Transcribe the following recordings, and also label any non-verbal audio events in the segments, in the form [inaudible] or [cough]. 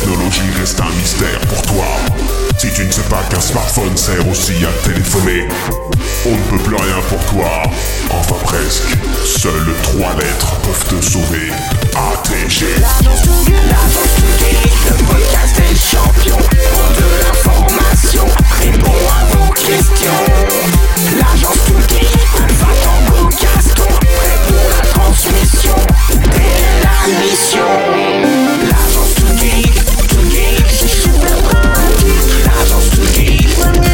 technologie reste un mystère pour toi. Si tu ne sais pas qu'un smartphone sert aussi à téléphoner, on ne peut plus rien pour toi. Enfin presque. Seules trois lettres peuvent te sauver. ATG. Le podcast des champions. De l'information, répond à vos questions. L'agence Touguet, Alpha Tango Gaston, prêt pour la transmission. Et la mission. L'agence super pratique. L'agence Touguet,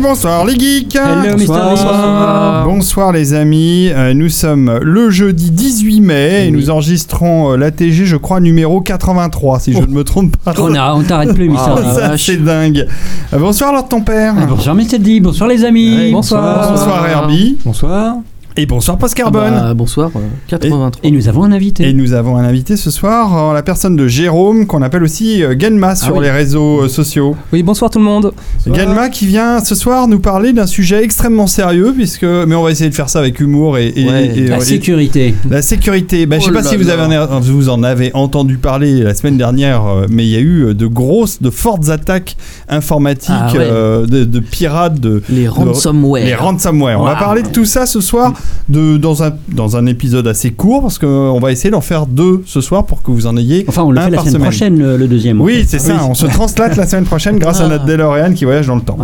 bonsoir les geeks Hello, Bonsoir. Bonsoir les amis, Euh, nous sommes le jeudi 18 mai et nous enregistrons euh, l'ATG je crois numéro 83 si je ne me trompe pas. On a- on t'arrête plus, Mister. Ah, ça, c'est dingue. Euh, bonsoir Lord ton père. Bonsoir Mr. D, bonsoir les amis. Ouais, bonsoir. Bonsoir Herbie. Bonsoir. Et bonsoir Post Carbone. Bah, bonsoir, euh, 83. Et nous avons un invité. Et nous avons un invité ce soir, en la personne de Jérôme, qu'on appelle aussi euh, Genma sur oui. les réseaux euh, sociaux. Oui, bonsoir tout le monde. Genma qui vient ce soir nous parler d'un sujet extrêmement sérieux, puisque mais on va essayer de faire ça avec humour et, et- Ouais, et- La et- sécurité. La sécurité, bah, je sais Oh pas si vous, avez, en- vous en avez entendu parler la semaine dernière, euh, mais il y a eu euh, de grosses, de fortes attaques informatiques Ah ouais. euh, de, de pirates, de, Les ransomware. les ransomware. On va parler de tout ça ce soir de, dans, un, dans un épisode assez court, parce qu'on va essayer d'en faire deux ce soir pour que vous en ayez Enfin, on le un fait la semaine semaine. prochaine, le, le deuxième. en Oui, fait. c'est ça. On se translate la semaine prochaine grâce à Ah. notre DeLorean qui voyage dans le temps.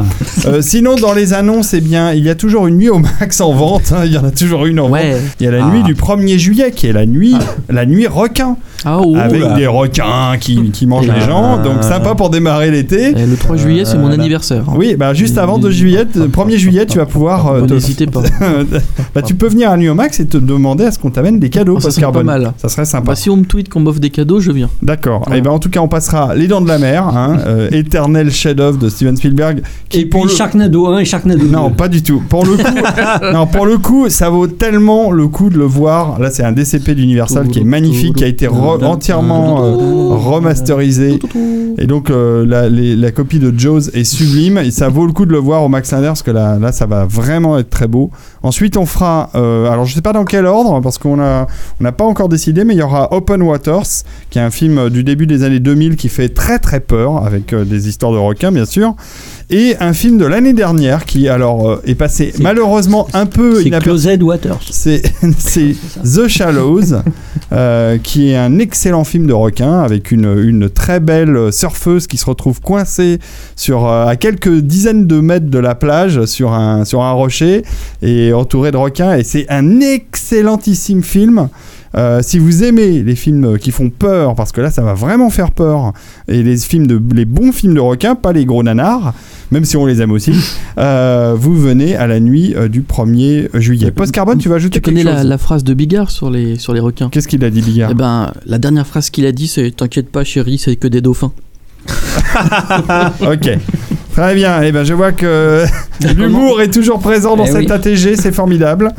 Euh, sinon, dans les annonces, eh bien, il y a toujours une nuit au max en vente. hein. Il y en a toujours une en vente. Il y a la Ah. nuit du 1er juillet qui est la nuit, la nuit requin, Ah, oh, avec là. des requins qui, qui mangent les gens. Donc sympa pour démarrer l'été. Eh, Le 3 juillet, c'est mon Euh, anniversaire. Oui, bah juste avant 2 juillet, 1er juillet, tu vas pouvoir. euh, te- N'hésitez pas. [laughs] bah, tu peux venir à Nuit au Max et te demander à ce qu'on t'amène des cadeaux. Oh, ça Post serait pas Carbone. mal. Ça serait sympa. Bah, si on me tweet qu'on m'offre des cadeaux, je viens. D'accord. Ouais. Et ben en tout cas, on passera Les Dents de la Mer, hein, [laughs] euh, éternel chef-d'œuvre de Steven Spielberg, qui Et pour puis le- Sharknado 1 et Sharknado 2. Non, pas du tout. Pour le coup, [laughs] non, pour le coup, ça vaut tellement le coup de le voir. Là, c'est un DCP d'Universal qui est magnifique, qui a été re- entièrement euh, remasterisé. Et donc, euh, la, les- la copie de Jaws est sublime et ça vaut le coup de le voir au Max Linder parce que là, là, ça va vraiment être très beau. Ensuite, on fera, euh, alors je sais pas dans quel ordre parce qu'on a, on n'a pas encore décidé, mais il y aura Open Waters, qui est un film du début des années 2000 qui fait très très peur avec euh, des histoires de requins, bien sûr. Et un film de l'année dernière qui, alors, euh, est passé malheureusement un peu C'est. Closed Waters. C'est [laughs] c'est The Shallows, euh, qui est un excellent film de requin avec une, une très belle surfeuse qui se retrouve coincée sur, euh, à quelques dizaines de mètres de la plage sur un, sur un rocher et entourée de requins. Et c'est un excellentissime film. Euh, si vous aimez les films qui font peur, parce que là ça va vraiment faire peur, et les films de les bons films de requins, pas les gros nanars, même si on les aime aussi, [laughs] euh, vous venez à la nuit euh, du 1er juillet. Post Carbone, tu vas ajouter Tu connais quelque la, chose la phrase de Bigard sur les, sur les requins? Qu'est-ce qu'il a dit Bigard? Eh ben, la dernière phrase qu'il a dit, c'est T'inquiète pas, chérie, c'est que des dauphins. [laughs] Ok. Très bien. Eh ben, je vois que [laughs] l'humour est toujours présent dans Eh cette oui. ATG, c'est formidable.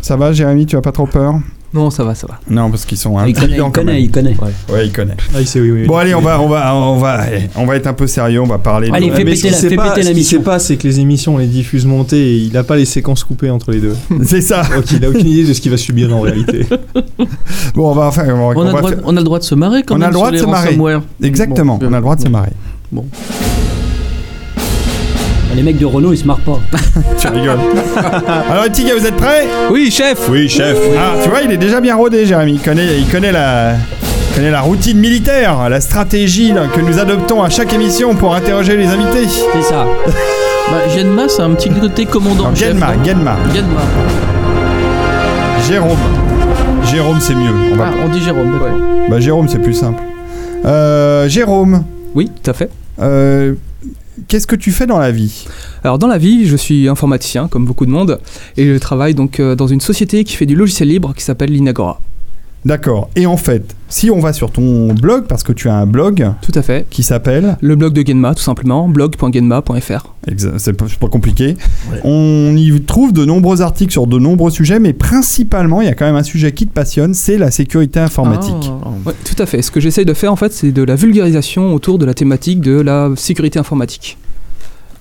Ça va, Jérémy, tu as pas trop peur? Non, ça va, ça va. Non, parce qu'ils sont Il connaît, il intelligents quand connaît, même. il connaît. Ouais, il connaît. Ah, il sait, oui, oui. Bon, allez, on va, on va, on va, on va être un peu sérieux. On va parler. de- Allez, fais mais péter ce la- fais pas, péter la ce mission. sait pas, c'est que les émissions, on les diffuse montées et il a pas les séquences coupées entre les deux. [laughs] C'est ça. Donc il a aucune idée de ce qu'il va subir en réalité. [laughs] Bon, on va faire. On, va- On a, on le va droit, faire- on a le droit de se marrer quand On a même le droit de se marrer. Exactement. Bon, on a le droit de se marrer. Les mecs de Renault, ils se marrent pas. [laughs] Tu rigoles. [laughs] Alors, les petits gars, vous êtes prêts? Oui, chef Oui, chef. Ah, tu vois, il est déjà bien rodé, Jérémy. Il connaît, il connaît la. il connaît la routine militaire, la stratégie là, que nous adoptons à chaque émission pour interroger les invités. C'est ça. [laughs] Bah, Genma, c'est un petit côté commandant. Non, chef, Genma, non Genma. Genma. Jérôme. Jérôme, c'est mieux. On va... Ah, on dit Jérôme, d'accord. Bah, Jérôme, c'est plus simple. Euh, Jérôme, Oui, tout à fait. euh, qu'est-ce que tu fais dans la vie? Alors dans la vie, je suis informaticien comme beaucoup de monde et je travaille donc euh, dans une société qui fait du logiciel libre qui s'appelle l'Inagora. D'accord. Et en fait, si on va sur ton blog, parce que tu as un blog Tout à fait. qui s'appelle, Le blog de Genma, tout simplement, blog.genma.fr. c'est pas, compliqué, on y trouve de nombreux articles sur de nombreux sujets, mais principalement, il y a quand même un sujet qui te passionne, c'est la sécurité informatique. Ah. Ouais, tout à fait. Ce que j'essaye de faire, en fait, c'est de la vulgarisation autour de la thématique de la sécurité informatique.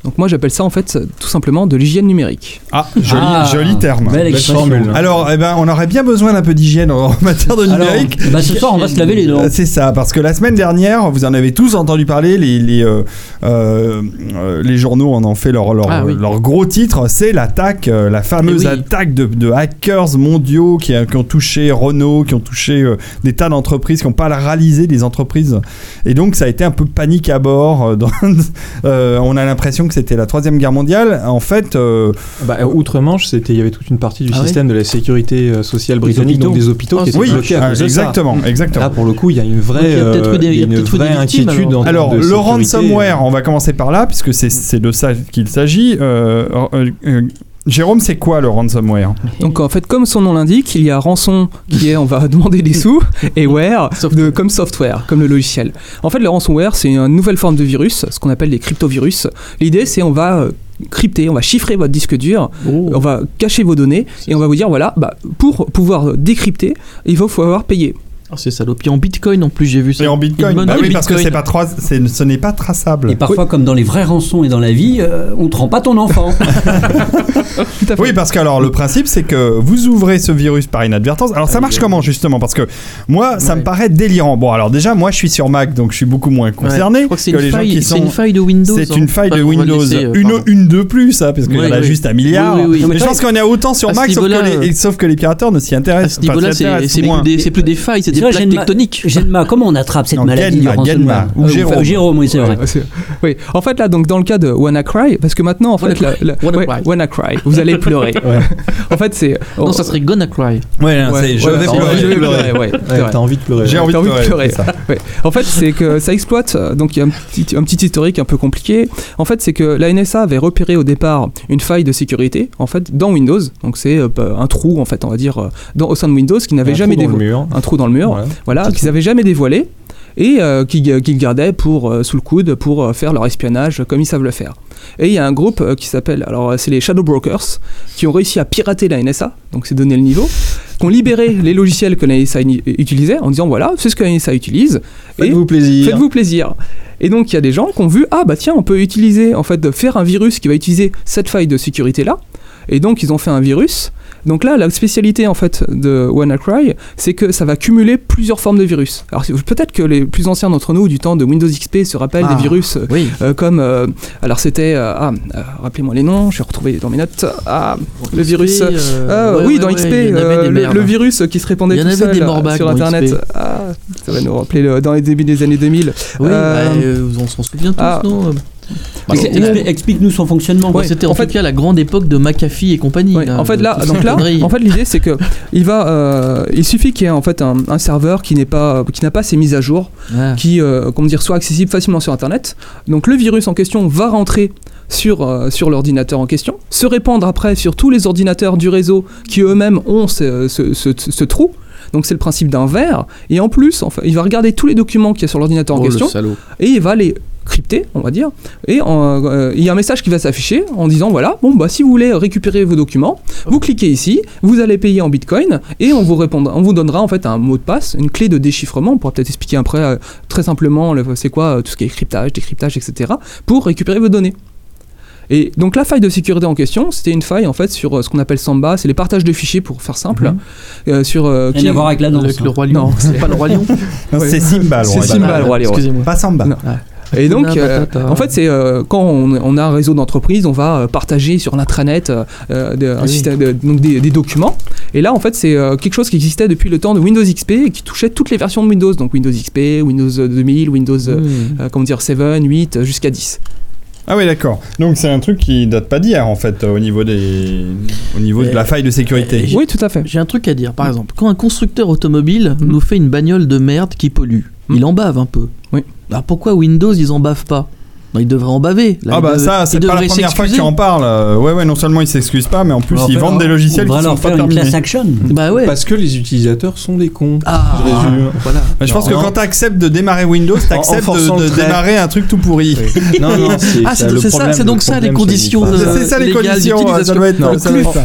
Donc moi, j'appelle ça, en fait, tout simplement de l'hygiène numérique. Ah, joli, Ah, joli terme. Belle formule. Alors, eh ben, on aurait bien besoin d'un peu d'hygiène en [laughs] matière de Alors, numérique. bah, ce soir, on va se laver les dents. C'est ça, parce que la semaine dernière, vous en avez tous entendu parler, les, les, euh, euh, euh, les journaux en ont fait leur, leur, Ah oui. leur gros titre, c'est l'attaque, euh, la fameuse Eh oui. attaque de, de hackers mondiaux qui, qui ont touché Renault, qui ont touché euh, des tas d'entreprises, qui n'ont pas réalisé des entreprises. Et donc ça a été un peu panique à bord. euh, dans- [laughs] euh, on a l'impression que c'était la Troisième Guerre mondiale. En fait, euh, Bah, Outre-Manche, c'était, il y avait toute une partie du Ah système de la sécurité euh, sociale britannique, donc des hôpitaux Ah, qui étaient oui, bloqués à cause de ça. exactement, exactement. Là, pour le coup, il y a une vraie, Donc, il y a peut-être euh, eu des- y a une vraie victimes, inquiétude alors. en Alors, de le sécurité. ransomware, on va commencer par là, puisque c'est c'est de ça qu'il s'agit. Euh, euh, euh, Jérôme, c'est quoi le ransomware? Donc en fait, comme son nom l'indique, il y a rançon qui est on va [laughs] demander des sous et ware de, comme software, comme le logiciel. En fait, le ransomware, c'est une nouvelle forme de virus, ce qu'on appelle des cryptovirus. L'idée, c'est on va euh, crypter, on va chiffrer votre disque dur, Oh. on va cacher vos données et on va vous dire voilà, bah, pour pouvoir décrypter, il faut falloir payer. Ah, c'est salaud. Puis en bitcoin en plus, j'ai vu ça. Et en bitcoin Bah oui, bitcoin. parce que c'est pas trois- c'est- ce n'est pas traçable. Et parfois, comme dans les vrais rançons et dans la vie, euh, on te rend pas ton enfant. [laughs] Oui, parce que alors le principe c'est que vous ouvrez ce virus par inadvertance. Alors ça marche comment justement? Parce que moi, ça me paraît délirant. Bon, alors déjà, moi, je suis sur Mac, donc je suis beaucoup moins Ouais. concerné Je crois que c'est que une, les gens c'est sont. une faille de Windows. C'est hein. une faille de Windows, laisser, euh, une, une de plus, hein, parce qu'il y en a juste un milliard. Mais je pense en a autant sur Mac, sauf que, niveau-là, les, sauf que les pirateurs ne s'y À intéressent des- c'est plus des failles, c'est vois, plaques Genma- comment on attrape cette Non, maladie Genma, Genma, ou Euh, Jérôme. enfin, Jérôme, oui, c'est vrai. Oui, en fait là, donc dans le cas de WannaCry, parce que maintenant en fait, la, la- WannaCry. ouais, WannaCry, vous allez pleurer. [laughs] en fait, c'est Non, ça serait Gonna Cry. Ouais, non, Ouais, je ouais, vais je pleurer. vais pleurer, ouais, c'est Ouais, vrai. t'as envie de pleurer. J'ai envie de T'as envie de pleurer. ça. Ouais. En fait, c'est que ça exploite. euh, Donc, il y a un petit, un petit historique un peu compliqué. En fait, c'est que la NSA avait repéré au départ une faille de sécurité, en fait, dans Windows. Donc, c'est euh, un trou, en fait, on va dire, dans, au sein de Windows qui n'avait jamais dévoilé. Un trou dans le mur. Voilà. Voilà, qu'ils n'avaient jamais dévoilé et euh, qui, qui le gardaient pour, euh, sous le coude pour euh, faire leur espionnage comme ils savent le faire. Et il y a un groupe euh, qui s'appelle, alors euh, c'est les Shadow Brokers, qui ont réussi à pirater la NSA, donc c'est donner le niveau, qui ont libéré [laughs] les logiciels que la NSA utilisait en disant voilà, c'est ce que la NSA utilise, Faites-vous plaisir. faites-vous plaisir. Et donc il y a des gens qui ont vu ah bah tiens on peut utiliser en fait de faire un virus qui va utiliser cette faille de sécurité là. Et donc ils ont fait un virus. Donc là la spécialité en fait de WannaCry c'est que ça va cumuler plusieurs formes de virus. Alors peut-être que les plus anciens d'entre nous du temps de Windows XP se rappellent Ah. des virus euh, Oui. euh, comme euh, alors c'était euh, ah rappelez-moi les noms je vais retrouver dans mes notes ah le virus ah, ouais, oui ouais, dans ouais, XP le, virus qui se répandait tout seul des sur internet ah ça va nous rappeler le- dans les débuts des années 2000 Oui, bah, on s'en souvient tous, ah. non Expli- Explique-nous son fonctionnement. Ouais. C'était en, en fait- tout cas la grande époque de McAfee et compagnie. Ouais, là, en fait là, donc là, en fait l'idée c'est que il va, euh, il suffit qu'il y ait en fait un, un serveur qui n'est pas, qui n'a pas ses mises à jour, Ah. qui, euh, comment dire, soit accessible facilement sur Internet. Donc le virus en question va rentrer sur, euh, sur l'ordinateur en question, se répandre après sur tous les ordinateurs du réseau qui eux-mêmes ont ce, ce- ce- ce trou. Donc c'est le principe d'un verre. Et en plus, enfin, il va regarder tous les documents qu'il y a sur l'ordinateur en Oh, le question salaud. et il va les crypter, on va dire. Et en, euh, il y a un message qui va s'afficher en disant voilà, bon bah si vous voulez récupérer vos documents, vous cliquez ici, vous allez payer en Bitcoin et on vous répondra, on vous donnera en fait un mot de passe, une clé de déchiffrement. On pourra peut-être expliquer après euh, très simplement le- c'est quoi euh, tout ce qui est cryptage, décryptage, etc. pour récupérer vos données. Et donc la faille de sécurité en question, c'était une faille en fait sur euh, ce qu'on appelle Samba, c'est les partages de fichiers pour faire simple, euh, sur euh, Rien à voir avec la danse. Avec le hein. roi lion. Non, c'est [laughs] pas le roi lion. [laughs] Ouais. C'est Simba, le C'est roi. Simba, le roi lion. Excusez-moi. Pas Samba. Non. Et donc, euh, en fait, c'est euh, quand on, on a un réseau d'entreprise, on va euh, partager sur l'intranet de- un Oui. système de- donc des, des documents. Et là, en fait, c'est euh, quelque chose qui existait depuis le temps de Windows XP et qui touchait toutes les versions de Windows. Donc Windows XP, Windows 2000, Windows, Hmm. euh, comment dire, 7, 8, euh, jusqu'à 10. Ah oui, d'accord. Donc c'est un truc qui date pas d'hier en fait, au niveau des, au niveau de la faille de sécurité. Oui, tout à fait. J'ai un truc à dire. Par exemple, quand un constructeur automobile Mhm. nous fait une bagnole de merde qui pollue, il en bave un peu. Oui. Alors pourquoi Windows ils en bavent pas? Il devrait en baver. Là, Ah il bah ça, il c'est pas la première fois tu en parles. Euh, ouais, ouais, non seulement ils s'excusent pas, mais en plus ils vendent des logiciels qui sont pas terminés. class action. Bah ouais. Parce que les utilisateurs sont des cons. Ah, Je résume. voilà. Mais je pense que Non. quand t'acceptes de démarrer Windows, t'acceptes de, de démarrer un truc tout pourri. Non, non, [laughs] c'est Ah, c'est ça, c'est donc ça les conditions c'est ça les conditions.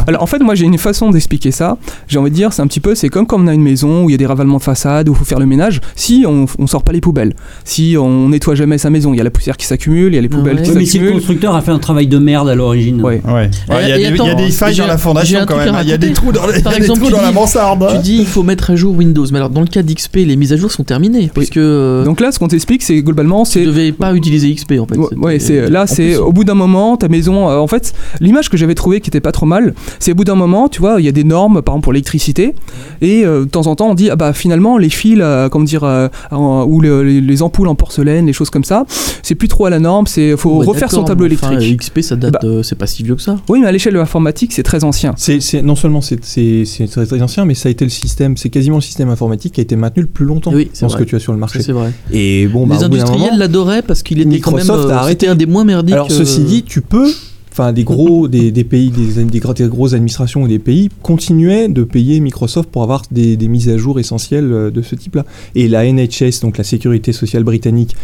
Alors en fait, moi j'ai une façon d'expliquer ça. J'ai envie de dire, c'est un petit peu, c'est comme quand on a une maison où il y a des ravalements de façade, où il faut faire le ménage. Si on, on sort pas les poubelles, si on nettoie jamais sa maison, il y a la poussière qui s'accumule, il y a les poubelles Ouais. qui Oui, mais si le s'accumulent. constructeur a fait un travail de merde à l'origine. Ouais. Ouais. Ouais, Il y, a des- il y a attends, des failles dans la fondation quand même. à Il y a des trous dans, les- Par [laughs] exemple, trous tu dans la mansarde. Tu dis il faut mettre à jour Windows, mais alors dans le cas d'XP, les mises à jour sont terminées puisque euh, Donc là, ce qu'on t'explique, c'est globalement, tu c'est devais pas utiliser XP en fait. Ouais, c'est là, en c'est plus, au bout d'un moment, ta maison. euh, en fait, l'image que j'avais trouvée qui était pas trop mal, c'est au bout d'un moment, tu vois, il y a des normes, par exemple pour l'électricité, et euh, de temps en temps, on dit ah bah finalement les fils, euh, comment dire, euh, ou le- les, les ampoules en porcelaine, les choses comme ça, c'est plus trop à la norme. C'est faut Ouais, refaire son tableau enfin, électrique. XP ça date, Bah. euh, c'est pas si vieux que ça. Oui, mais à l'échelle de l'informatique, c'est très ancien. C'est, non seulement c'est, très, très ancien, mais ça a été le système, c'est quasiment le système informatique qui a été maintenu le plus longtemps Oui, c'est dans ce que tu as sur le marché. c'est vrai. Et bon, bah, les industriels l'adoraient parce qu'il était quand même. Microsoft a euh, arrêté. Un des moins merdiques. Alors ceci euh, dit, tu peux, enfin des gros, [laughs] des, des pays, des, des, gros- des grosses administrations ou des pays continuaient de payer Microsoft pour avoir des, des mises à jour essentielles euh, de ce type-là. Et la NHS, donc la sécurité sociale britannique,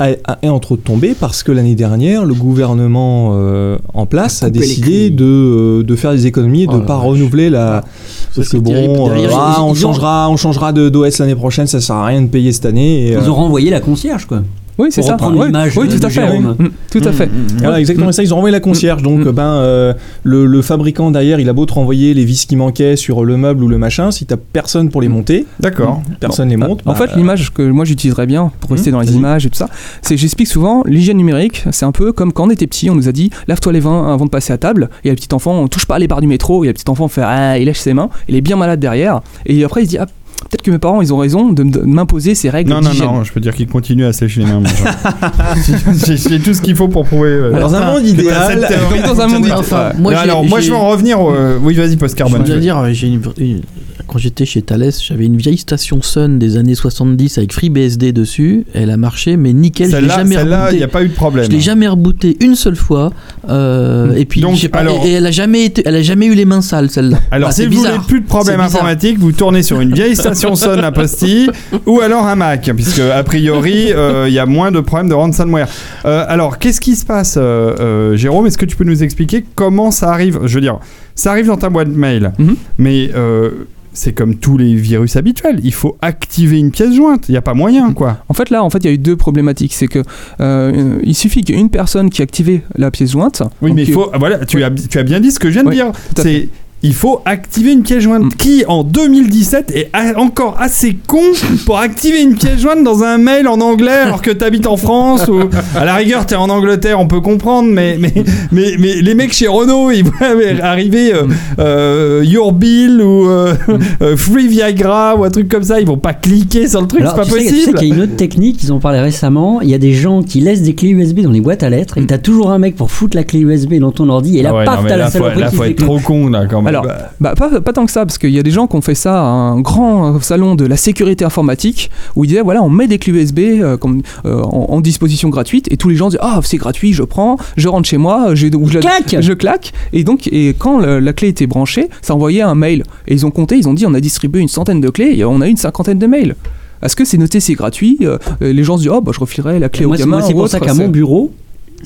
est entre autres tombée parce que l'année dernière, le gouvernement euh, en place a décidé de, euh, de faire des économies et de Oh ne la pas vache. renouveler la. ça, Parce que bon, euh, ah, on, changera, on changera de d'OS l'année prochaine, ça sert à rien de payer cette année. Et, Ils euh, ont renvoyé la concierge, quoi. Oui, c'est Pour ça. reprendre Oui, l'image oui, tout à de fait. Mm, Tout à fait. Voilà, exactement ça. Ils ont renvoyé la concierge. Donc, Mm. ben, euh, le, le fabricant derrière, il a beau te renvoyer les vis qui manquaient sur le meuble ou le machin. Si t'as personne pour les monter, D'accord. personne les monte. En bah, fait, l'image que moi j'utiliserais bien pour rester Mmh, dans les images et tout ça, c'est j'explique souvent l'hygiène numérique. C'est un peu comme quand on était petit, on nous a dit lave-toi les mains avant de passer à table. Et le petit enfant, on touche pas à les barres du métro. Et le petit enfant fait ah, il lèche ses mains. Il est bien malade derrière. Et après, il se dit ah, peut-être que mes parents ils ont raison de, m'imposer ces règles Non, non, non, je peux dire qu'il continue à se lécher les mains. [laughs] J'ai tout ce qu'il faut pour prouver. euh, Dans un monde idéal, Comme dans un monde. Enfin, moi, j'ai- alors, moi, je vais en revenir. au- euh, Oui, vas-y, post Je veux dire, j'ai une- une- quand j'étais chez Thales, j'avais une vieille station Sun des années 70 avec FreeBSD dessus. Elle a marché, mais nickel. Je l'ai Celle-là, jamais il n'y a pas eu de problème. Je l'ai jamais rebooté une seule fois. euh, et puis, Donc, je pas, alors- et, et elle a jamais été, elle a jamais eu les mains sales celle-là. Alors, Ah, si vous bizarre. plus de bizarre. informatiques, vous tournez sur une vieille station Sun à Posty ou alors un Mac, puisque a priori, euh, il y a moins de problèmes de ransomware. Euh, alors, qu'est-ce qui se passe, euh, euh, Jérôme? Est-ce que tu peux nous expliquer comment ça arrive? Je veux dire, ça arrive dans ta boîte mail, Mhm. mais euh, c'est comme tous les virus habituels. Il faut activer une pièce jointe. Il n'y a pas moyen, quoi. En fait, là, en fait, il y a eu deux problématiques. C'est que euh, il suffit qu'une personne qui ait activé la pièce jointe. Oui, mais il faut. Voilà, tu as, tu as bien dit ce que je viens de Oui, dire. C'est. Il faut activer une pièce jointe. Mm. Qui, en 2017, est a- encore assez con pour activer une pièce jointe dans un mail en anglais alors que t'habites en France ou à la rigueur t'es en Angleterre, on peut comprendre, mais mais mais, mais les mecs chez Renault, ils voient arriver euh, euh, Your Bill ou euh, euh, Free Viagra ou un truc comme ça, ils vont pas cliquer sur le truc, c'est pas tu sais, tu sais possible. qu'il y a une autre technique, ils en parlaient récemment. Il y a des gens qui laissent des clés USB dans les boîtes à lettres et t'as toujours un mec pour foutre la clé USB dans ton ordi et là, Ah ouais, paf, t'as là, la faut, saloperie là, qui faut fait être trop con là quand même. Alors, Bah, Bah, pas, pas tant que ça, parce qu'il y a des gens qui ont fait ça à un grand salon de la sécurité informatique où ils disaient voilà, on met des clés USB euh, comme, euh, en, en disposition gratuite et tous les gens disaient ah, c'est gratuit, je prends, je rentre chez moi, je, la- Clac je claque. Et donc, et quand le- la clé était branchée, ça envoyait un mail. Et ils ont compté, ils ont dit on a distribué une centaine de clés et on a eu une cinquantaine de mails. Est-ce que c'est noté, c'est gratuit Euh, Les gens se disent oh, bah, je refilerai la clé Moi, au c'est- gamin. moi, c'est ou pour ça autre. qu'à C'est- mon bureau,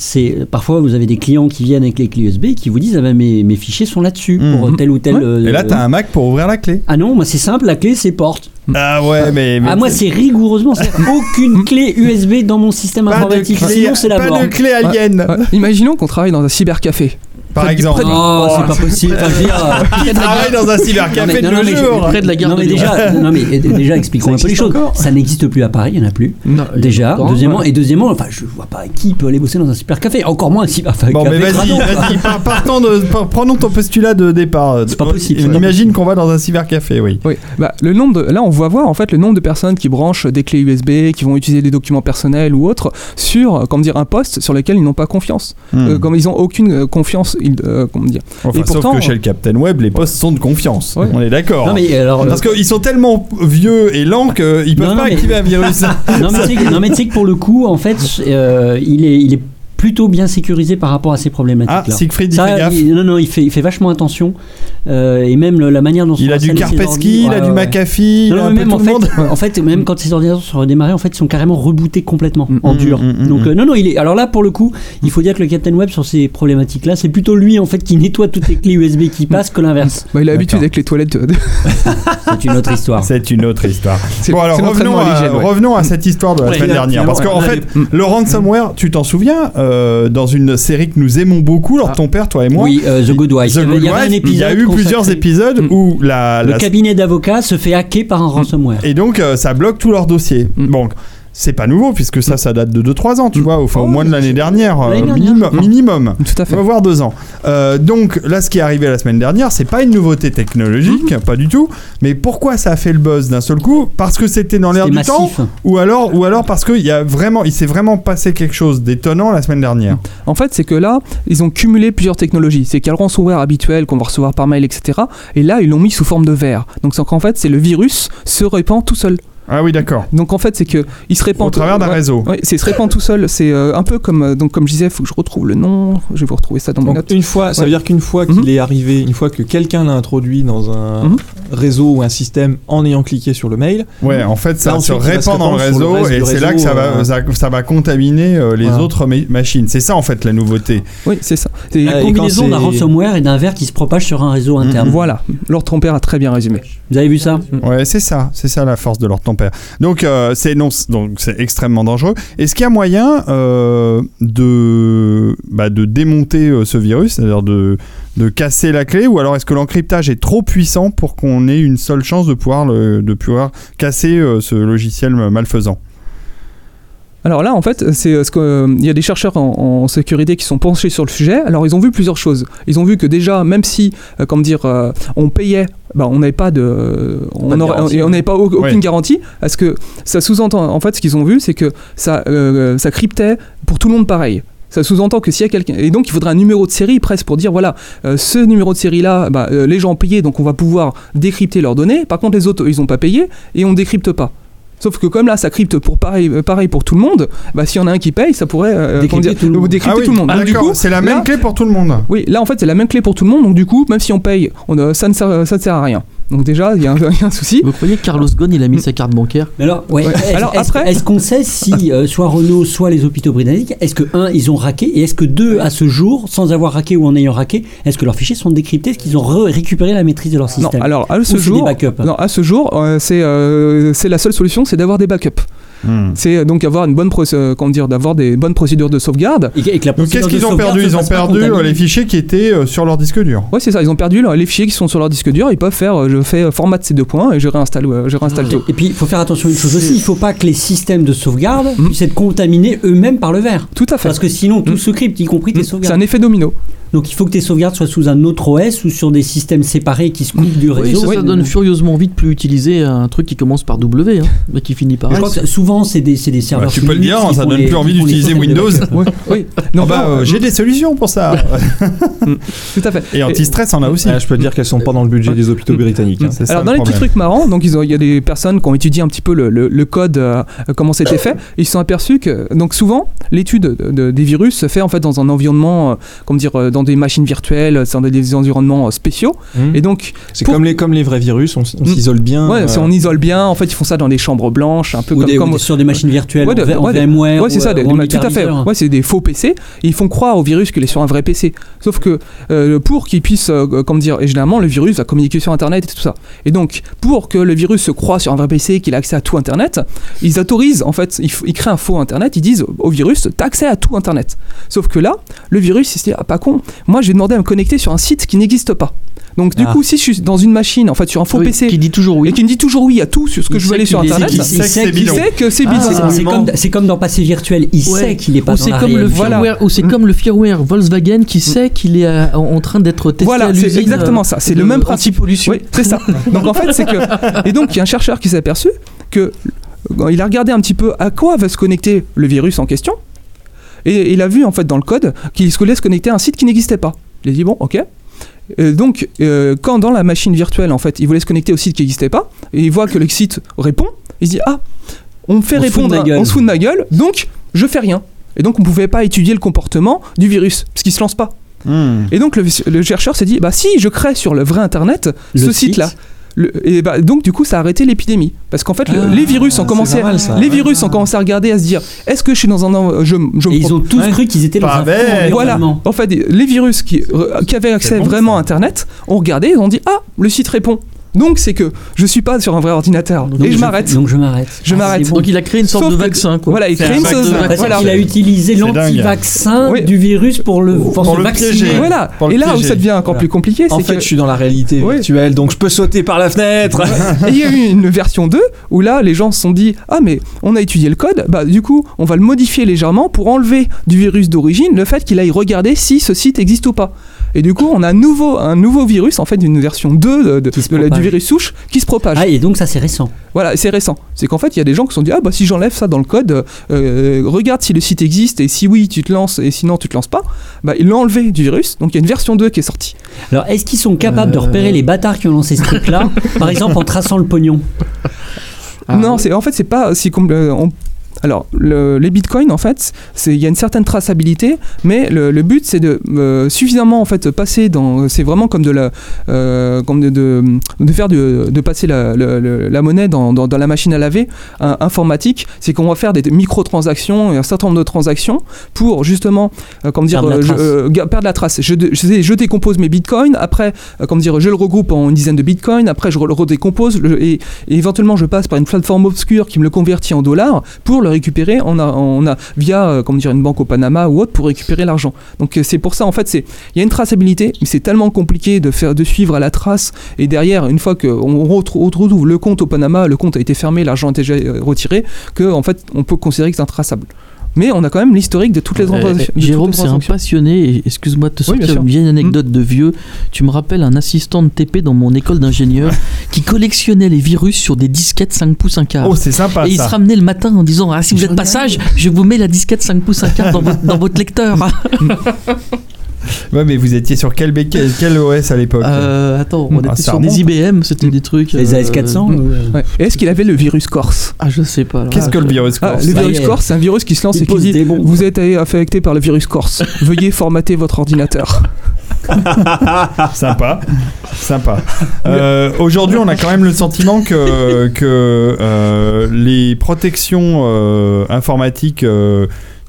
c'est parfois vous avez des clients qui viennent avec les clés USB qui vous disent ah ben mes, mes fichiers sont là-dessus pour Mhm. tel ou tel. Ouais. euh, Et là, t'as un Mac pour ouvrir la clé. Ah non, moi c'est simple, la clé c'est porte. Ah ouais, mais. mais Ah moi c'est rigoureusement, [laughs] aucune clé USB dans mon système pas informatique. Sinon c'est la pas mort. de clé alien, Ouais. Imaginons qu'on travaille dans un cybercafé. Par exemple. du- Oh, c'est pas possible. Enfin, je veux dire, euh, Qui travaille dans un cybercafé Non, de non, non, nos jours. Près de la gare non, mais de déjà, non mais euh, [laughs] déjà expliquons Ça un peu les choses. Ça n'existe plus à Paris, il y en a plus. Non, Déjà, deuxièmement, ouais. et deuxièmement, enfin, je vois pas qui peut aller bosser dans un super café, encore moins un super café. Bon, mais vas-y, vas-y, par- partons de, par- prenons ton postulat de départ. C'est pas possible, On ça. imagine qu'on va dans un cybercafé, oui. Oui, bah, le nombre de, là on voit voir en fait le nombre de personnes qui branchent des clés USB, qui vont utiliser des documents personnels ou autres sur, euh, comment dire, un poste sur lequel ils n'ont pas confiance. Hmm. Euh, comme ils ont aucune euh, confiance, ils, euh, comment dire. Enfin, et sauf que chez le Captain Web, les postes sont de confiance. Ouais. On est d'accord. Parce qu'ils sont tellement vieux et lents qu'ils peuvent Non, non, pas mais- activer un virus. [laughs] non, mais tu sais que- non, mais tu sais que pour le coup, en fait, euh, il, est, il est plutôt bien sécurisé par rapport à ces problématiques-là. Ah, Siegfried, il Ça, fait gaffe. il- non, non, il fait, il fait vachement attention. Euh, et même le- la manière dont Il a du ses ordi- il a ouais, du ouais. McAfee, il Non, a non, un peu même tout en le fait, monde. en fait, même quand ces ordinateurs sont redémarrés, en fait, ils sont carrément rebootés complètement Mm, en mm, dur. mm, Donc euh, non, non, il est. Alors là, pour le coup, il faut dire que le Captain Web sur ces problématiques-là, c'est plutôt lui en fait qui nettoie toutes les clés USB qui passent que l'inverse. Bah, il a l'habitude avec les toilettes. de- de- [laughs] C'est une autre histoire. C'est une autre histoire. [laughs] Bon alors revenons à, à l'hygiène, ouais. revenons à cette histoire de la Ouais, semaine dernière parce qu'en fait le ransomware tu t'en souviens euh, dans une série que nous aimons beaucoup alors Ah. ton père toi et moi Oui, euh, The Good Wife. The Il y avait- Good il y avait un Wife, il y a eu consacré- plusieurs épisodes Mm. où la, Le la- cabinet d'avocats se fait hacker par un ransomware. et donc euh, ça bloque tout leur dossier Mm. bon c'est pas nouveau puisque ça ça date de 2-3 ans tu vois enfin au Oh, moins de l'année dernière euh, l'année dernière, minimum, minimum. Tout à fait. On va voir deux ans. Euh, donc là, ce qui est arrivé la semaine dernière, c'est pas une nouveauté technologique, Mhm. pas du tout. Mais pourquoi ça a fait le buzz d'un seul coup? Parce que c'était dans l'air C'était du temps, ou alors, ou alors parce qu'il y a vraiment, il s'est vraiment passé quelque chose d'étonnant la semaine dernière? En fait, c'est que là, ils ont cumulé plusieurs technologies. C'est qu'il y a le ransomware habituel qu'on va recevoir par mail, etc. Et là, ils l'ont mis sous forme de verre. Donc, c'est qu'en fait, c'est le virus se répand tout seul. Ah oui, d'accord. Donc, en fait, c'est que il se répand Au travers d'un ouais. réseau. Oui, c'est se répand tout seul. C'est euh, un peu comme euh, donc comme je disais, il faut que je retrouve le nom. Je vais vous retrouver ça dans mes Donc, notes. une fois, ça Ouais. veut dire qu'une fois qu'il Mhm. est arrivé, une fois que quelqu'un l'a introduit dans un Mhm. réseau ou un système en ayant cliqué sur le mail, Ouais, en fait, ça Là, se répand dans le réseau et c'est là que ça va, euh, ça, ça va contaminer euh, les Voilà. autres ma- machines. C'est ça en fait la nouveauté. Oui, c'est ça. C'est- La combinaison d'un ransomware et d'un verre qui se propage sur un réseau interne. Voilà. Lord Trompère a très bien résumé. Vous avez vu ça? Ouais, c'est ça, c'est ça la force de leur euh, donc c'est extrêmement dangereux. Est-ce qu'il y a moyen euh, de bah, de démonter euh, ce virus, c'est-à-dire de casser la clé, ou alors est-ce que l'encryptage est trop puissant pour qu'on ait une seule chance de pouvoir casser ce logiciel malfaisant? Alors là, en fait, c'est euh, ce que euh, il y a des chercheurs en, en sécurité qui sont penchés sur le sujet. Alors ils ont vu plusieurs choses. Ils ont vu que déjà, même si, euh, comment dire, euh, on payait, bah, on n'avait pas de, on n'avait pas au- aucune Ouais. garantie. Parce que ça sous-entend, en fait, ce qu'ils ont vu, c'est que ça, ça cryptait pour tout le monde pareil. Ça sous-entend que s'il y a quelqu'un. Et donc, il faudrait un numéro de série presque pour dire voilà, euh, ce numéro de série-là, bah, euh, les gens ont payé, donc on va pouvoir décrypter leurs données. Par contre, les autres, ils n'ont pas payé et on décrypte pas. Sauf que comme là, ça crypte pour pareil, euh, pareil pour tout le monde, bah, s'il y en a un qui paye, ça pourrait euh, Décrypter comment dire, tout le monde. décrypter Ah oui, tout le monde. Du d'accord, c'est la même là- clé pour tout le monde. Oui, là en fait c'est la même clé pour tout le monde, donc du coup, même si on paye, on, euh, ça, ne sert, ça ne sert à rien. Donc déjà, il y, a un- [laughs] il y a un souci. Vous croyez que Carlos Ghosn il a mis sa carte bancaire Mais alors, ouais, Ouais. est-ce, Alors, est-ce- après- est-ce qu'on sait si euh, soit Renault, soit les hôpitaux britanniques, est-ce que un, ils ont raqué, et est-ce que deux, à ce jour, sans avoir raqué ou en ayant raqué, est-ce que leurs fichiers sont décryptés, est-ce qu'ils ont récupéré la maîtrise de leur Non, système alors à Ou ce c'est jour, des backups non, à ce jour, euh, c'est euh, c'est la seule solution, c'est d'avoir des backups. Hmm. C'est euh, donc avoir une bonne euh, comment dire, d'avoir des bonnes procédures de sauvegarde. Et, et qu'est-ce procédure de qu'ils ont sauvegarde perdu Ils ont perdu euh, les fichiers qui étaient sur leur disque dur. Ouais, c'est ça. Ils ont perdu les fichiers qui sont sur leur disque dur. Ils peuvent faire, je fais format de ces deux points et je réinstalle, je réinstalle tout. Et puis, il faut faire attention à une chose aussi, il ne faut pas que les systèmes de sauvegarde Mhm. puissent être contaminés eux-mêmes par le verre. Tout à fait. Parce que sinon, tout Mhm. se crypte, y compris tes Mm, C'est sauvegardes. un effet domino. Donc, il faut que tes sauvegardes soient sous un autre OS ou sur des systèmes séparés qui se coupent du Oui, réseau. ça, ça donne furieusement envie de plus utiliser un truc qui commence par W, hein, mais qui finit par Je crois que souvent, c'est des, c'est des serveurs. Bah, tu peux le dire, ça donne les- plus envie d'utiliser Windows. Oui, oui. [laughs] Ah Non, bah, non, euh, j'ai des solutions pour ça. [laughs] tout à fait. Et anti-stress en a aussi. Ah, je peux te dire qu'elles sont pas dans le budget des hôpitaux britanniques. hein. Alors le dans les petits trucs marrants, donc il y a des personnes qui ont étudié un petit peu le, le- le code, euh, comment c'était fait, et ils se sont aperçus que donc souvent l'étude de- de- des virus se fait en fait dans un environnement, euh, comment dire, dans des machines virtuelles, dans des, des environnements euh, spéciaux, Mhm. et donc C'est pour- comme les, comme les vrais virus, on, s'isole bien. ouais, euh, si on isole bien, en fait ils font ça dans des chambres blanches, un peu Ou, comme, des- ou comme- des- sur des machines virtuelles Ouais, de- en, ouais, VMware. Ouais, c'est ça, euh, des- tout à fait. Ouais, c'est des faux PC. Et ils font croire au virus qu'il est sur un vrai PC. Sauf que euh, pour qu'il puisse, euh, comme dire, et généralement le virus va communiquer sur Internet et tout ça. Et donc, pour que le virus se croit sur un vrai PC, qu'il a accès à tout Internet, ils autorisent, en fait, ils, ils créent un faux Internet, ils disent au virus, t'as accès à tout Internet. Sauf que là, le virus, il se dit, ah, pas con, moi je vais demander à me connecter sur un site qui n'existe pas. Donc, du Ah. coup, si je suis dans une machine, en fait, sur un faux Oui, PC, Qui dit toujours oui. et qui me dit toujours oui à tout sur ce que Il je veux aller sur Internet, Il sait que c'est il bidon. sait que c'est Ah, bidon. c'est- comme, dans passé virtuel, il Ouais. sait qu'il est pas Ou dans c'est comme le. Voilà. firmware, ou c'est comme le firmware Volkswagen qui sait qu'il est euh, en train d'être testé Voilà, à c'est l'usine. exactement euh, ça. C'est le même principe. anti-pollution. Oui, c'est ça. [laughs] Donc en fait, c'est que. Et donc, il y a un chercheur qui s'est aperçu que. euh, Il a regardé un petit peu à quoi va se connecter le virus en question. Et il a vu, en fait, dans le code, qu'il se voulait se connecter à un site qui n'existait pas. Il a dit, bon, ok. Euh, donc, euh, quand dans la machine virtuelle, en fait, il voulait se connecter au site qui n'existait pas, et il voit que le site répond, il se dit, ah, on me fait On répondre, à- on se fout de ma gueule, donc je fais rien. Et donc on pouvait pas étudier le comportement du virus, parce qu'il se lance pas. Hmm. Et donc le, le chercheur s'est dit, bah si je crée sur le vrai Internet Le ce site. site-là. Le- et bah, donc du coup ça a arrêté l'épidémie parce qu'en fait le- Ah, les virus ont commencé pas mal, ça. les Ouais. virus ont commencé à regarder à se dire est-ce que je suis dans un je, je me Et ils ont tous Ouais. cru qu'ils étaient dans Pas un voilà. En fait, les virus qui, qui avaient accès bon, vraiment ça. à Internet ont regardé, ils ont dit Ah, le site répond. Donc c'est que je suis pas sur un vrai ordinateur. Donc et je m'arrête. Donc je m'arrête. Je Ah, m'arrête. c'est bon. Donc il a créé une sorte Sauf de vaccin, quoi. Voilà, il crée un une vaccin. J'ai l'impression Voilà. qu'il a utilisé l'anti-vaccin Oui. du virus pour le pour, Pour se le vacciner. Voilà. Pour le Et là où ça devient encore Voilà. plus compliqué, En c'est fait, que je suis dans la réalité Oui. virtuelle, donc je peux sauter par la fenêtre. Et il y a eu une version 2 où là les gens se sont dit ah mais on a étudié le code bah du coup on va le modifier légèrement pour enlever du virus d'origine le fait qu'il aille regarder si ce site existe ou pas. Et du coup on a un nouveau un nouveau virus en fait d'une version 2 de, de- Qui se de la- du virus souche qui se propage. Ah et donc ça c'est récent. Voilà, c'est récent. C'est qu'en fait, il y a des gens qui se sont dit Ah, bah si j'enlève ça dans le code, euh, regarde si le site existe et si oui, tu te lances et sinon tu te lances pas. Bah, ils l'ont enlevé du virus. Donc il y a une version 2 qui est sortie. Alors est-ce qu'ils sont capables de Euh. repérer les bâtards qui ont lancé ce truc-là Par exemple en traçant le pognon? Ah, non, c'est en fait, c'est pas si euh, on- Alors, le- les bitcoins, en fait, il y a une certaine traçabilité, mais le, le but, c'est de euh, suffisamment en fait passer dans. C'est vraiment comme de la, euh, comme de, de, de faire de, de passer la, la monnaie dans, dans, dans la machine à laver informatique. C'est qu'on va faire des micro-transactions et un certain nombre de transactions pour justement, euh, dire, Perdre la trace. ga- perdre la trace. Je, je, sais- je décompose mes bitcoins, après, euh, comment dire, je le regroupe en une dizaine de bitcoins, après je le redécompose le- et, et éventuellement je passe par une plateforme obscure qui me le convertit en dollars pour le récupérer on a, on a via euh, dire une banque au Panama ou autre pour récupérer l'argent. Donc euh, c'est pour ça en fait c'est il y a une traçabilité mais c'est tellement compliqué de faire de suivre à la trace. Et derrière une fois qu'on retrouve, le compte au Panama le compte a été fermé l'argent a été euh, retiré que en fait on peut considérer que c'est intraçable mais on a quand même l'historique de toutes les Euh, transactions de toutes Jérôme, c'est un passionné. Excuse-moi de te Oui, sortir sûr. une vieille anecdote de vieux. Tu me rappelles un assistant de TP dans mon école d'ingénieur [laughs] qui collectionnait les virus sur des disquettes 5 pouces 1 quart. Oh, c'est sympa et il ça. se ramenait le matin en disant Ah, si vous êtes pas sage, je vous mets la disquette 5 pouces 1 quart dans votre, dans votre lecteur. [laughs] [laughs] Ouais, mais vous étiez sur quel, OS à l'époque Euh, attends, on Ah, était sur des. IBM, c'était des trucs. Les euh, AS400 euh, Ouais. Est-ce qu'il avait le virus Corse? Ah, je sais pas. Qu'est-ce que le virus Ah, Corse le virus. Corse, c'est un virus qui se lance Il et qui dit. Vous êtes affecté par le virus Corse. Veuillez formater votre ordinateur. [laughs] Sympa, sympa. Euh, Aujourd'hui, on a quand même le sentiment que, que euh, les protections euh, informatiques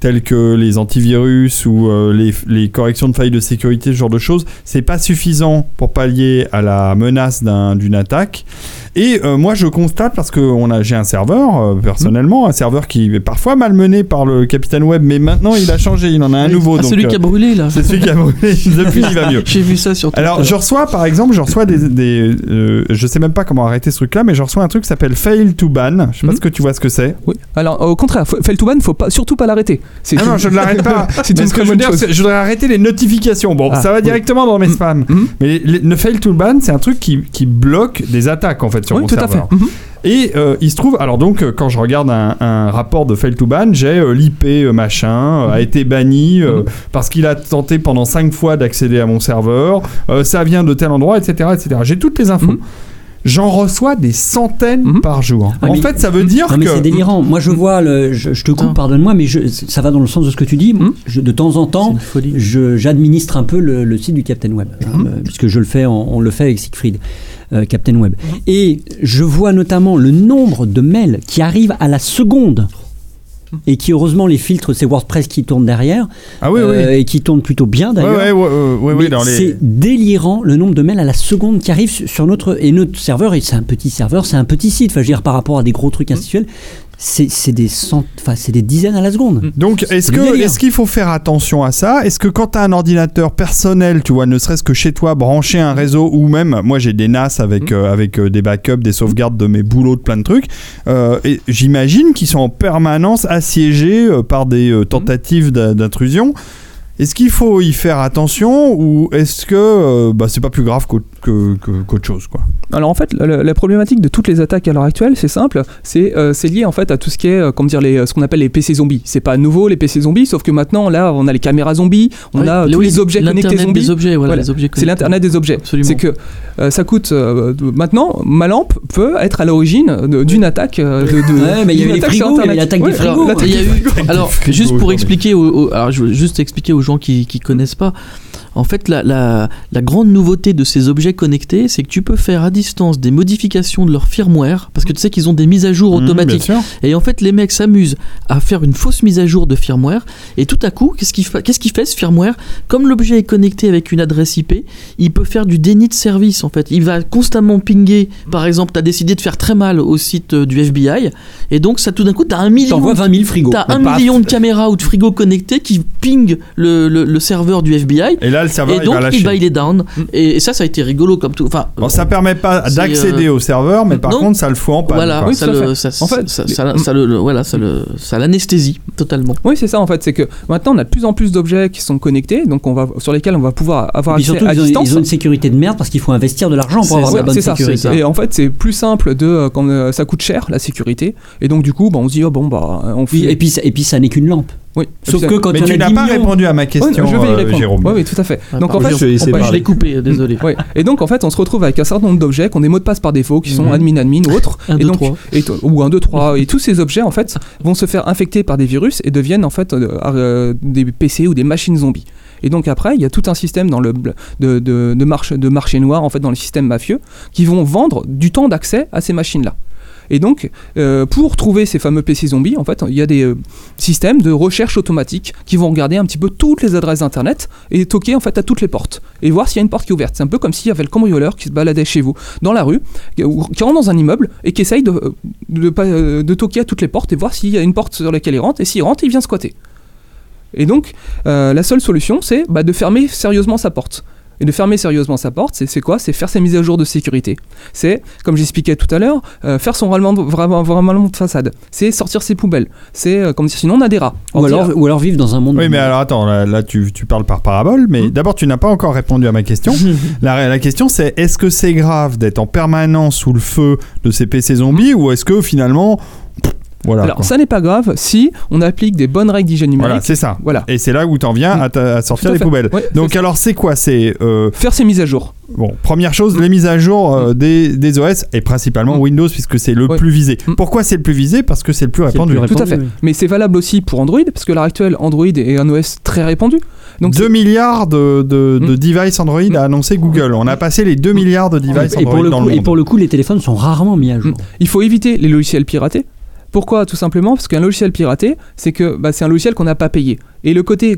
telles que les antivirus ou euh, les, corrections de failles de sécurité, ce genre de choses, c'est pas suffisant pour pallier à la menace d'un- d'une attaque. Et euh, moi, je constate parce que j'ai un serveur euh, personnellement, un serveur qui est parfois malmené par le capitaine web, mais maintenant il a changé, il en a un nouveau. Ah, donc, celui euh, qui a brûlé là. c'est celui qui a brûlé. [laughs] Depuis, il va mieux. J'ai vu ça sur Alors, Twitter. je reçois, par exemple, je reçois des. des euh, je sais même pas comment arrêter ce truc-là, mais je reçois un truc qui s'appelle Fail to Ban. Je sais pas Mhm. ce que tu vois ce que c'est. Oui. Alors, au contraire, F- Feltouban, faut pas, surtout pas l'arrêter. Ah non, je ne l'arrête pas. [laughs] C'est une ce que je veux dire, je voudrais arrêter les notifications. Bon, Ah, ça va oui. directement dans mes spams. Mhm. Mais le le Fail to Ban, c'est un truc qui, qui bloque des attaques en fait sur Oui, mon tout à fait. Mhm. Et euh, il se trouve, alors donc, euh, quand je regarde un, un rapport de fail to ban, j'ai euh, l'IP euh, machin, euh, a été banni euh, Mhm. parce qu'il a tenté pendant 5 fois d'accéder à mon serveur, euh, ça vient de tel endroit, etc. etc. J'ai toutes les infos. Mhm. J'en reçois des centaines Mhm. par jour. Ah, en mais- fait, ça veut dire Non mais que. c'est délirant. Moi je vois le, je, je te coupe, pardonne-moi, mais je, ça va dans le sens de ce que tu dis. Hmm. Je- de temps en temps, j'administre un peu le, le site du Captain Web, hein, Hmm. euh, puisque je le fais, on, on le fait avec Siegfried, euh, Captain Web. Et je vois notamment le nombre de mails qui arrivent à la seconde. Et qui heureusement les filtres, c'est WordPress qui tourne derrière Ah oui, euh, oui. et qui tourne plutôt bien d'ailleurs. ouais, ouais, ouais, les. C'est délirant le nombre de mails à la seconde qui arrivent sur- notre et notre serveur. Et c'est un petit serveur, c'est un petit site. Enfin, je veux dire par rapport à des gros Mmh. trucs institutionnels, c'est c'est des cent, enfin c'est des dizaines à la seconde. Mm. Donc, est-ce délire. est-ce qu'il faut faire attention à ça? Est-ce que quand tu as un ordinateur personnel, tu vois, ne serait-ce que chez toi, brancher un réseau ou même, moi j'ai des NAS avec Mm. euh, avec euh, des backups, des sauvegardes de mes boulots, de plein de trucs, euh, et j'imagine qu'ils sont en permanence assiégés euh, par des euh, tentatives d'intrusion. Est-ce qu'il faut y faire attention ou est-ce que euh, bah, c'est pas plus grave qu'autre que- que- qu'autre chose quoi? Alors en fait, la, la problématique de toutes les attaques à l'heure actuelle, c'est simple, c'est euh, lié en fait à tout ce qui est, euh, comment dire, les, ce qu'on appelle les PC zombies. C'est pas nouveau les PC zombies, sauf que maintenant là, on a les caméras zombies, on a tous oui, les objets connectés l'internet zombies. des objets, voilà, Voilà. les objets C'est l'internet des objets. C'est que euh, ça coûte euh, maintenant ma lampe peut être à l'origine d'une attaque euh, de, de- Ouais, mais il y avait l'attaque des Ouais, frigos. des frigos. alors, juste pour expliquer, alors juste expliquer aux gens qui connaissent pas. En fait, la, la, la grande nouveauté de ces objets connectés, c'est que tu peux faire à distance des modifications de leur firmware, parce que tu sais qu'ils ont des mises à jour Mmh, automatiques. Et en fait, les mecs s'amusent à faire une fausse mise à jour de firmware. Et tout à coup, qu'est-ce qu'il fa- fait ce firmware? Comme l'objet est connecté avec une adresse IP, il peut faire du déni de service en fait. Il va constamment pinguer. Par exemple, tu as décidé de faire très mal au site euh, du FBI. Et donc, ça tout d'un coup, tu as un million. T'envoies 20 000 frigos. T'as un million de caméras ou de frigos connectés qui pingent le, le- le serveur du FBI. Et là, le serveur, Et il donc, va il, lâcher. va, il est down. Et, et ça, ça a été rigolo comme tout. Enfin, Bon, ça permet pas d'accéder euh, au serveur, mais par non. contre, ça le fout en panne. voilà. Oui, ça tout à le- fait. ça- En fait, ça- les- ça- ça le- le- voilà, ça le- ça l'anesthésie totalement. Oui, c'est ça en fait, c'est que maintenant on a de plus en plus d'objets qui sont connectés, donc on va sur lesquels on va pouvoir avoir Et accès surtout, à ils ont, distance. ils ont une sécurité de merde parce qu'il faut investir de l'argent pour avoir Ouais, la bonne ça, sécurité. c'est- Et en fait, c'est plus simple de euh, quand euh, ça coûte cher la sécurité, et donc du coup, bah, on se dit oh bon bah on fait. Et, puis, ça- et puis ça n'est qu'une lampe. Oui. Sauf que quand Mais tu a n'as 10 pas millions, répondu à ma question, je vais y euh, répondre. Jérôme. Oui, oui, tout à fait. Ah, donc en fait, je on- l'ai coupé, euh, désolé. [laughs] Ouais. Et donc en fait, on se retrouve avec un certain nombre d'objets qui ont des mots de passe par défaut, qui sont Mhm. admin admin ou autres, [laughs] Un, et deux, donc trois. et ou 1 2 3 et tous ces objets en fait vont se faire infecter par des virus et deviennent en fait euh, euh, des PC ou des machines zombies. Et donc après, il y a tout un système dans le de, de, marche, de marché noir en fait dans le système mafieux qui vont vendre du temps d'accès à ces machines-là. Et donc, euh, pour trouver ces fameux PC zombies, en fait, il y a des euh, systèmes de recherche automatique qui vont regarder un petit peu toutes les adresses d'internet et toquer en fait à toutes les portes et voir s'il y a une porte qui est ouverte. C'est un peu comme s'il y avait le cambrioleur qui se baladait chez vous dans la rue, qui rentre dans un immeuble et qui essaye de, de, euh, de toquer à toutes les portes et voir s'il y a une porte sur laquelle il rentre et s'il rentre, il vient squatter. Et donc, la seule solution, c'est bah, de fermer sérieusement sa porte. Et de fermer sérieusement sa porte, c'est quoi? C'est faire ses mises à jour de sécurité. C'est, comme j'expliquais tout à l'heure, euh, faire son rallement de, vraiment, vraiment de façade. C'est sortir ses poubelles. C'est, euh, comme dire, sinon on a des rats. ou alors, dit, ou alors vivre dans un monde. Oui, mais alors attends, là, là, tu, tu parles par parabole, mais Hmm. d'abord tu n'as pas encore répondu à ma question. [laughs] la, la question c'est est-ce que c'est grave d'être en permanence sous le feu de ces PC zombies ou est-ce que finalement. Voilà. Alors, quoi. ça n'est pas grave si on applique des bonnes règles d'hygiène numérique. Voilà, c'est ça. Voilà. Et c'est là où t'en viens à, ta- à sortir les fait. poubelles. Ouais, Donc alors c'est quoi? C'est euh, faire ses mises à jour. bon première chose les mises à jour euh, des, des OS et principalement Mm. Windows puisque c'est le Ouais. plus visé. Mm. Pourquoi c'est le plus visé? Parce que c'est le plus répandu. Tout à fait. Mais c'est valable aussi pour Android, parce que à l'heure actuelle, Android est un OS très répandu. Donc 2 milliards de, de, de Mm. devices Android a annoncé Google. On a passé les 2 milliards de devices Et pour, Android le dans coup, le et monde. pour le coup, les téléphones sont rarement mis à jour. Il faut éviter les logiciels piratés. Pourquoi? Tout simplement parce qu'un logiciel piraté, c'est que bah, c'est un logiciel qu'on n'a pas payé. Et le côté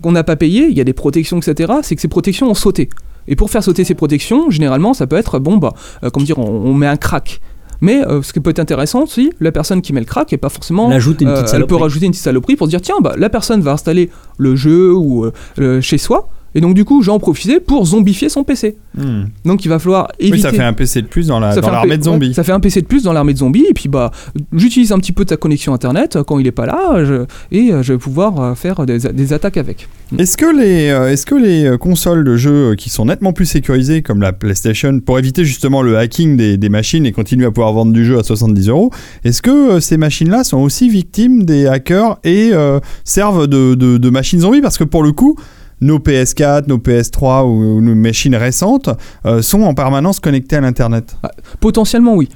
qu'on n'a pas payé, il y a des protections, etc. C'est que ces protections ont sauté. Et pour faire sauter ces protections, généralement, ça peut être bon, bah, euh, comment dire, on, on met un crack. Mais euh, ce qui peut être intéressant, si la personne qui met le crack est pas forcément Elle ajoute une Euh, elle peut rajouter une petite saloperie pour se dire tiens bah la personne va installer le jeu ou chez soi et donc du coup j'en profiter pour zombifier son PC. Hmm. Donc il va falloir éviter. Oui, ça fait un PC de plus dans la- l'armée P- de zombies. ouais, ça fait un PC de plus dans l'armée de zombies et puis bah j'utilise un petit peu ta connexion internet quand il est pas là je- et euh, je vais pouvoir euh, faire des, des attaques avec. Est-ce que les euh, est-ce que les consoles de jeux qui sont nettement plus sécurisées comme la PlayStation pour éviter justement le hacking des, des machines et continuer à pouvoir vendre du jeu à 70 euros, est-ce que ces machines-là sont aussi victimes des hackers et euh, servent de, de, de machines zombies? Parce que pour le coup nos PS4, nos PS3 ou, nos machines récentes euh, sont en permanence connectées à l'internet. Potentiellement oui.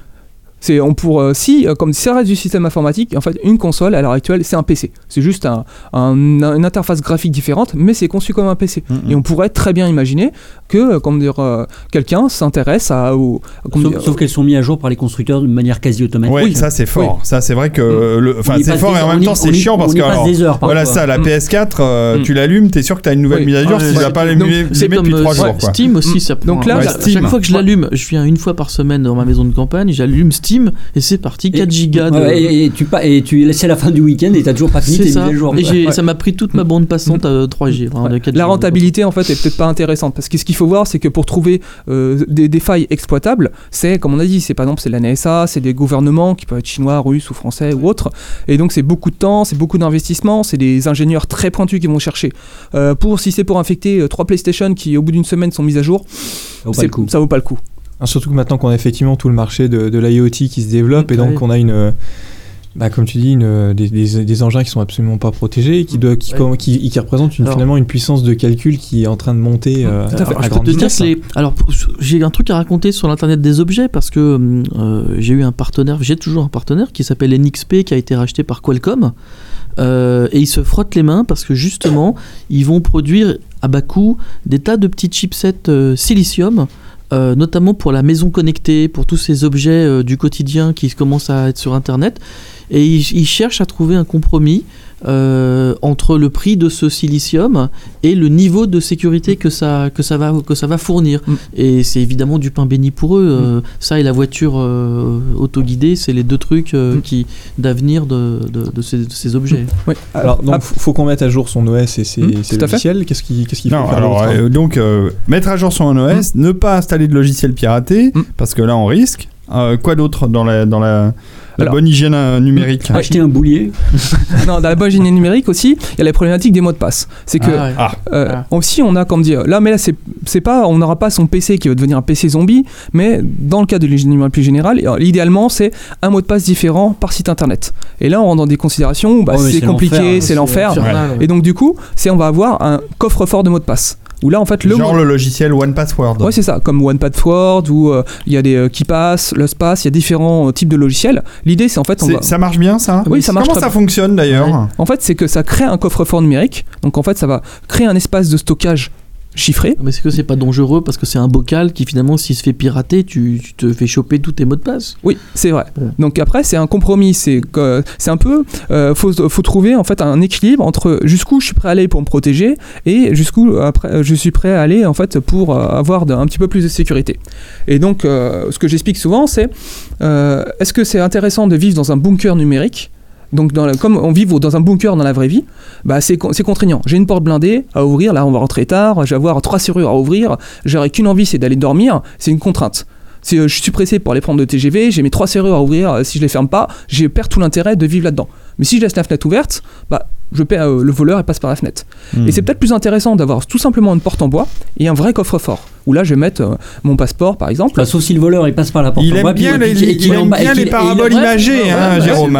C'est on pour euh, si euh, comme ça reste du système informatique en fait une console à l'heure actuelle c'est un PC. C'est juste un, un- une interface graphique différente mais c'est conçu comme un PC. Mhm. Et on pourrait très bien imaginer que euh, comment dire euh, quelqu'un s'intéresse à au, Sauf, dire, sauf qu'elles sont mises à jour par les constructeurs de manière quasi automatique. Ouais, ça c'est fort. Ça c'est vrai que le- enfin c'est fort des- et en même y- temps c'est y- chiant parce on que y passe alors, des heures voilà ça la Mm. PS4 euh, Mm. tu l'allumes, t'es sûr que t'as une nouvelle Oui. mise à jour si tu l'as pas allumée C'est allumée comme depuis euh, 3 ouais, jours. Steam aussi, Mm. ça prend. Donc là, chaque fois que je l'allume, je viens une fois par semaine dans ma maison de campagne, j'allume Steam et c'est parti, 4 gigas de. Ouais, et, et tu pas et tu laisses la fin du week-end et t'as toujours pas fini tes mises à jour. Et Ouais. ça m'a pris toute ma bande passante à 3G. vraiment, de 4 La rentabilité en fait est peut-être pas intéressante parce que ce qu'il faut voir c'est que pour trouver euh, des, des failles exploitables, c'est comme on a dit, c'est par exemple c'est la NSA, c'est des gouvernements qui peuvent être chinois, russes ou français ou autres, et donc c'est beaucoup de temps, c'est beaucoup d'investissement, c'est des ingénieurs très pointus qui vont chercher. Euh, pour si c'est pour infecter euh, trois PlayStation qui au bout d'une semaine sont mises à jour, Ça vaut pas le coup. Ah, Surtout que maintenant qu'on a effectivement tout le marché de, de l'IoT qui se développe et donc on a une, euh, bah, comme tu dis, une, euh, des, des- des engins qui sont absolument pas protégés et qui, doivent- qui, Ouais. com- qui, qui représentent une- Alors- finalement une puissance de calcul qui est en train de monter euh, Tout à fait. à, Alors, je peux grande te dire vitesse. que les- Alors, pour- j'ai un truc à raconter sur l'internet des objets parce que euh, j'ai eu un partenaire, j'ai toujours un partenaire qui s'appelle NXP qui a été racheté par Qualcomm euh, et ils se frottent les mains parce que justement ils vont produire à bas coût des tas de petits chipsets euh, silicium. Euh, notamment pour la maison connectée, pour tous ces objets euh, du quotidien qui commencent à être sur Internet. Et ils, ils cherchent à trouver un compromis euh, entre le prix de ce silicium et le niveau de sécurité que ça, que ça, va, que ça va fournir. Mm. Et c'est évidemment du pain béni pour eux. euh, ça et la voiture euh, autoguidée, c'est les deux trucs euh, Mm. qui d'avenir de, de, de ces, de ces objets. Oui. Alors, donc, Ah, faut qu'on mette à jour son OS et ses, Mm, ses logiciels. Qu'est-ce qu'il qu'est-ce qu'il faut Non, faire alors hein euh, donc euh, mettre à jour son OS, ne pas installer de logiciel piraté Mm. parce que là on risque. Euh, quoi d'autre dans la dans la, la Alors- bonne hygiène euh, numérique Acheter un boulier. [laughs] non, dans la bonne génie numérique aussi, il y a la problématique des mots de passe. C'est que Ah ouais. Ah. euh, Ah. aussi on a comme dire là, mais là c'est c'est pas, on n'aura pas son PC qui va devenir un PC zombie, mais dans le cas de l'hygiène numérique plus générale, idéalement c'est un mot de passe différent par site internet. Et là on rentre dans des considérations où bah, Oh, c'est compliqué, l'enfer, c'est l'enfer. ouais. Et donc du coup, c'est on va avoir un coffre-fort de mots de passe. Où là en fait le Genre le logiciel One Password. Ouais, c'est ça, comme OnePassword, où euh, il y a des euh, KeePass, LostPass, il y a différents euh, types de logiciels. L'idée, c'est en fait, on C'est- va... Ça marche bien ça? Oui, ça marche Comment ça fonctionne d'ailleurs? En fait, c'est que ça crée un coffre-fort numérique. Donc, en fait, ça va créer un espace de stockage chiffré. Mais c'est que c'est pas dangereux parce que c'est un bocal qui finalement s'il se fait pirater, tu, tu te fais choper tous tes mots de passe. Oui, c'est vrai. Bon. Donc après, c'est un compromis. C'est c'est un peu, euh, faut, faut trouver en fait un équilibre entre jusqu'où je suis prêt à aller pour me protéger et jusqu'où après je suis prêt à aller en fait pour euh, avoir de- un petit peu plus de sécurité. Et donc, euh, ce que j'explique souvent, c'est euh, est-ce que c'est intéressant de vivre dans un bunker numérique? Donc, comme on vit dans un bunker dans la vraie vie, bah c'est con- c'est contraignant. J'ai une porte blindée à ouvrir, là on va rentrer tard, je vais avoir trois serrures à ouvrir, j'aurai qu'une envie, c'est d'aller dormir, c'est une contrainte. Euh, je suis pressé pour aller prendre le TGV, j'ai mes trois serrures à ouvrir, euh, si je les ferme pas, je perds tout l'intérêt de vivre là-dedans. Mais si je laisse la fenêtre ouverte, bah je perds euh, le voleur et passe par la fenêtre. Hmm. Et c'est peut-être plus intéressant d'avoir tout simplement une porte en bois et un vrai coffre-fort. Où là je vais mettre euh, mon passeport par exemple. Bah, sauf si le voleur il passe par la porte Il en bois, puis- les, puis- qu'il il aime bien les paraboles il- imagées, hein, Jérôme.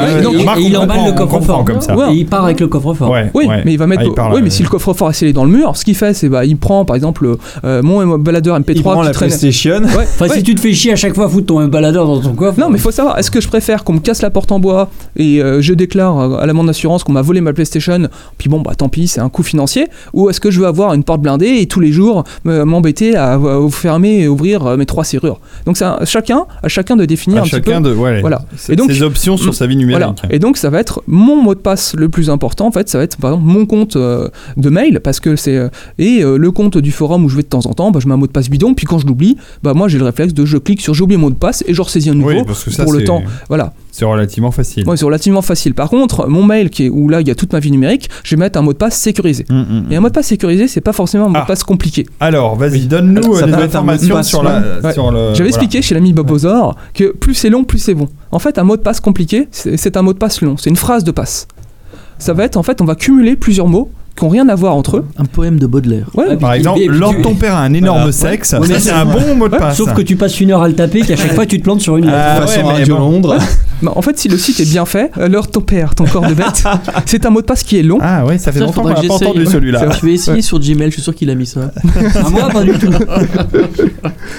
il emballe le coffre-fort. comme ça. Ouais. Et il part avec le coffre-fort. Ouais, Oui, ouais. mais il va mettre. Ah, il parle, oui, mais si le coffre-fort est scellé dans le mur, ce qu'il fait, c'est bah il prend par exemple euh, mon baladeur MP3 Il prend la. PlayStation. Ouais, Enfin, si tu te fais chier à chaque fois foutre ton baladeur dans ton coffre. Non, mais il faut savoir, est-ce que je préfère qu'on me casse la porte en bois et je déclare à l'amende d'assurance qu'on m'a volé ma PlayStation, puis bon, bah tant pis, c'est un coût financier, ou est-ce que je veux avoir une porte blindée et tous les jours me- m'embêter à, fermer et ouvrir euh, mes trois serrures? Donc, c'est à chacun, à chacun de définir À un petit chacun peu. de ouais, Voilà. Et donc- ses options sur Mm. sa vie Voilà. numérique. Et donc ça va être mon mot de passe le plus important en fait, ça va être par exemple mon compte euh, de mail parce que c'est euh, et euh, le compte du forum où je vais de temps en temps, bah, je mets un mot de passe bidon puis quand je l'oublie, bah moi j'ai le réflexe de je clique sur j'ai oublié mon mot de passe et je ressaisis un nouveau Oui, pour le temps. Voilà. C'est relativement facile. C'est relativement facile. Par contre, mon mail qui est où là il y a toute ma vie numérique, je vais mettre un mot de passe sécurisé. Mm, mm, Et un mot de passe sécurisé, c'est pas forcément un mot Ah. de passe compliqué. Alors, vas-y, Oui. donne-nous euh, des informations sur, la, ouais. sur le. J'avais voilà. expliqué chez l'ami Bobozor que plus c'est long, plus c'est bon. En fait, un mot de passe compliqué, c'est un mot de passe long, c'est une phrase de passe. Ça va être, en fait, on va cumuler plusieurs mots qui n'ont rien à voir entre eux. Un poème de Baudelaire. Ouais, Ouais, Par Et- exemple, et tu- ton père a un énorme Voilà. sexe, Ouais, ça mais c'est c'est- un bon mot de Ouais, passe. Sauf que tu passes une heure à le taper, qu'à chaque fois tu te plantes sur une lettre. Ah, Façon ouais, mais Radio bon. Londres. [laughs] Bah, en fait, si le site est bien fait, euh, l'heure de ton père, ton corps de bête, [laughs] c'est un mot de passe qui est long. Ah ouais, ça fait Ça, longtemps qu'on n'a que pas entendu celui-là. Je vais essayer sur Gmail, je suis sûr qu'il a mis ça. [laughs] Ah, moi, pas du tout.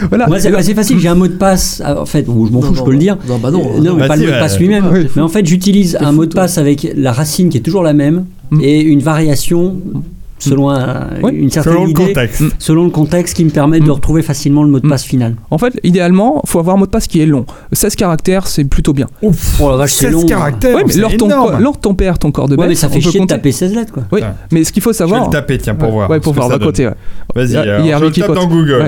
Voilà. Moi, c'est assez facile. J'ai un mot de passe, euh, en fait, ou je m'en fous, je peux le dire. Non, bah non. Euh, non, mais Vas-y, pas le mot de passe lui-même. Mais en fait, j'utilise un mot de passe avec la racine qui est toujours la même. Et une variation selon un- Oui. une certaine Selon le idée, contexte. Mm. selon le contexte qui me permet de Mm. retrouver facilement le mot de Mm. passe final. En fait, idéalement, faut avoir un mot de passe qui est long. 16 caractères, c'est plutôt bien. Oh la vache, c'est 16 long. caractères, Ouais, mais de ton, ton père, ton corps de bête. Ouais, mais ça on fait peut chier de taper 16 lettres, quoi. Oui, mais ce qu'il faut Je vais savoir. le taper, tiens, pour Ouais, voir. Ouais, pour voir à côté. Vas-y, Il y a- alors, il y a je qui tape dans Google.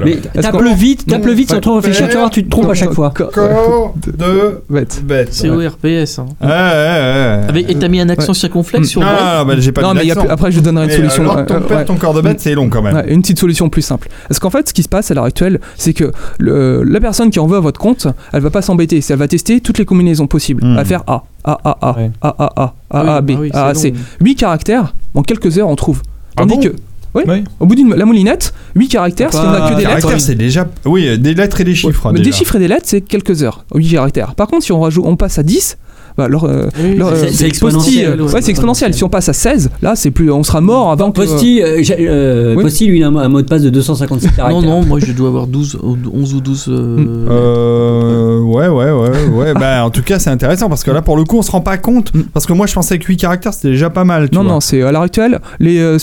Tape le vite, tape le vite sans trop réfléchir, tu voir, tu te trompes à chaque fois. Co- Corps de Bête. C'est. ORPS. Hein. Ouais, ouais, ouais. Avec, et t'as mis un accent circonflexe sur Non, le. non, bah, j'ai pas Non, mais il après, je te donnerai une solution. Ton euh, ouais. corps de bête, c'est long quand même. Ouais, une petite solution plus simple. Parce qu'en fait, ce qui se passe à l'heure actuelle, c'est que le- la personne qui en veut à votre compte, elle va pas s'embêter. C'est- Elle va tester toutes les combinaisons possibles. Hmm. Elle va faire A, A, A, A, Ouais. A, A, A, A, Oui, A, B, bah oui, A, A, C. long. 8 caractères, en quelques heures, on trouve. Ah Tandis bon? que Oui. Oui. Au bout de la moulinette, 8 caractères, si on a que des lettres. Caractères, c'est déjà. Oui, des lettres et des chiffres. hein, Mais des chiffres et des lettres, c'est quelques heures, 8 caractères. Par contre, si on, rajoute, on passe à 10, bah, euh, Oui, c'est- euh, exponentiel, euh, ouais. ouais, c'est exponentiel. Si on passe à 16, là, c'est plus, on sera mort avant que. Posti, euh, j'ai- euh, Oui. Posti, lui, il a un, mot de passe de 256 caractères. Non, non, moi je dois avoir 12, ou 11 ou 12. euh, Euh, ouais, ouais, ouais, ouais. [laughs] bah, en tout cas, c'est intéressant parce que là, pour le coup, on se rend pas compte. Parce que moi, je pensais que 8 caractères, c'était déjà pas mal. tu Non, vois. non, c'est à l'heure actuelle, les euh,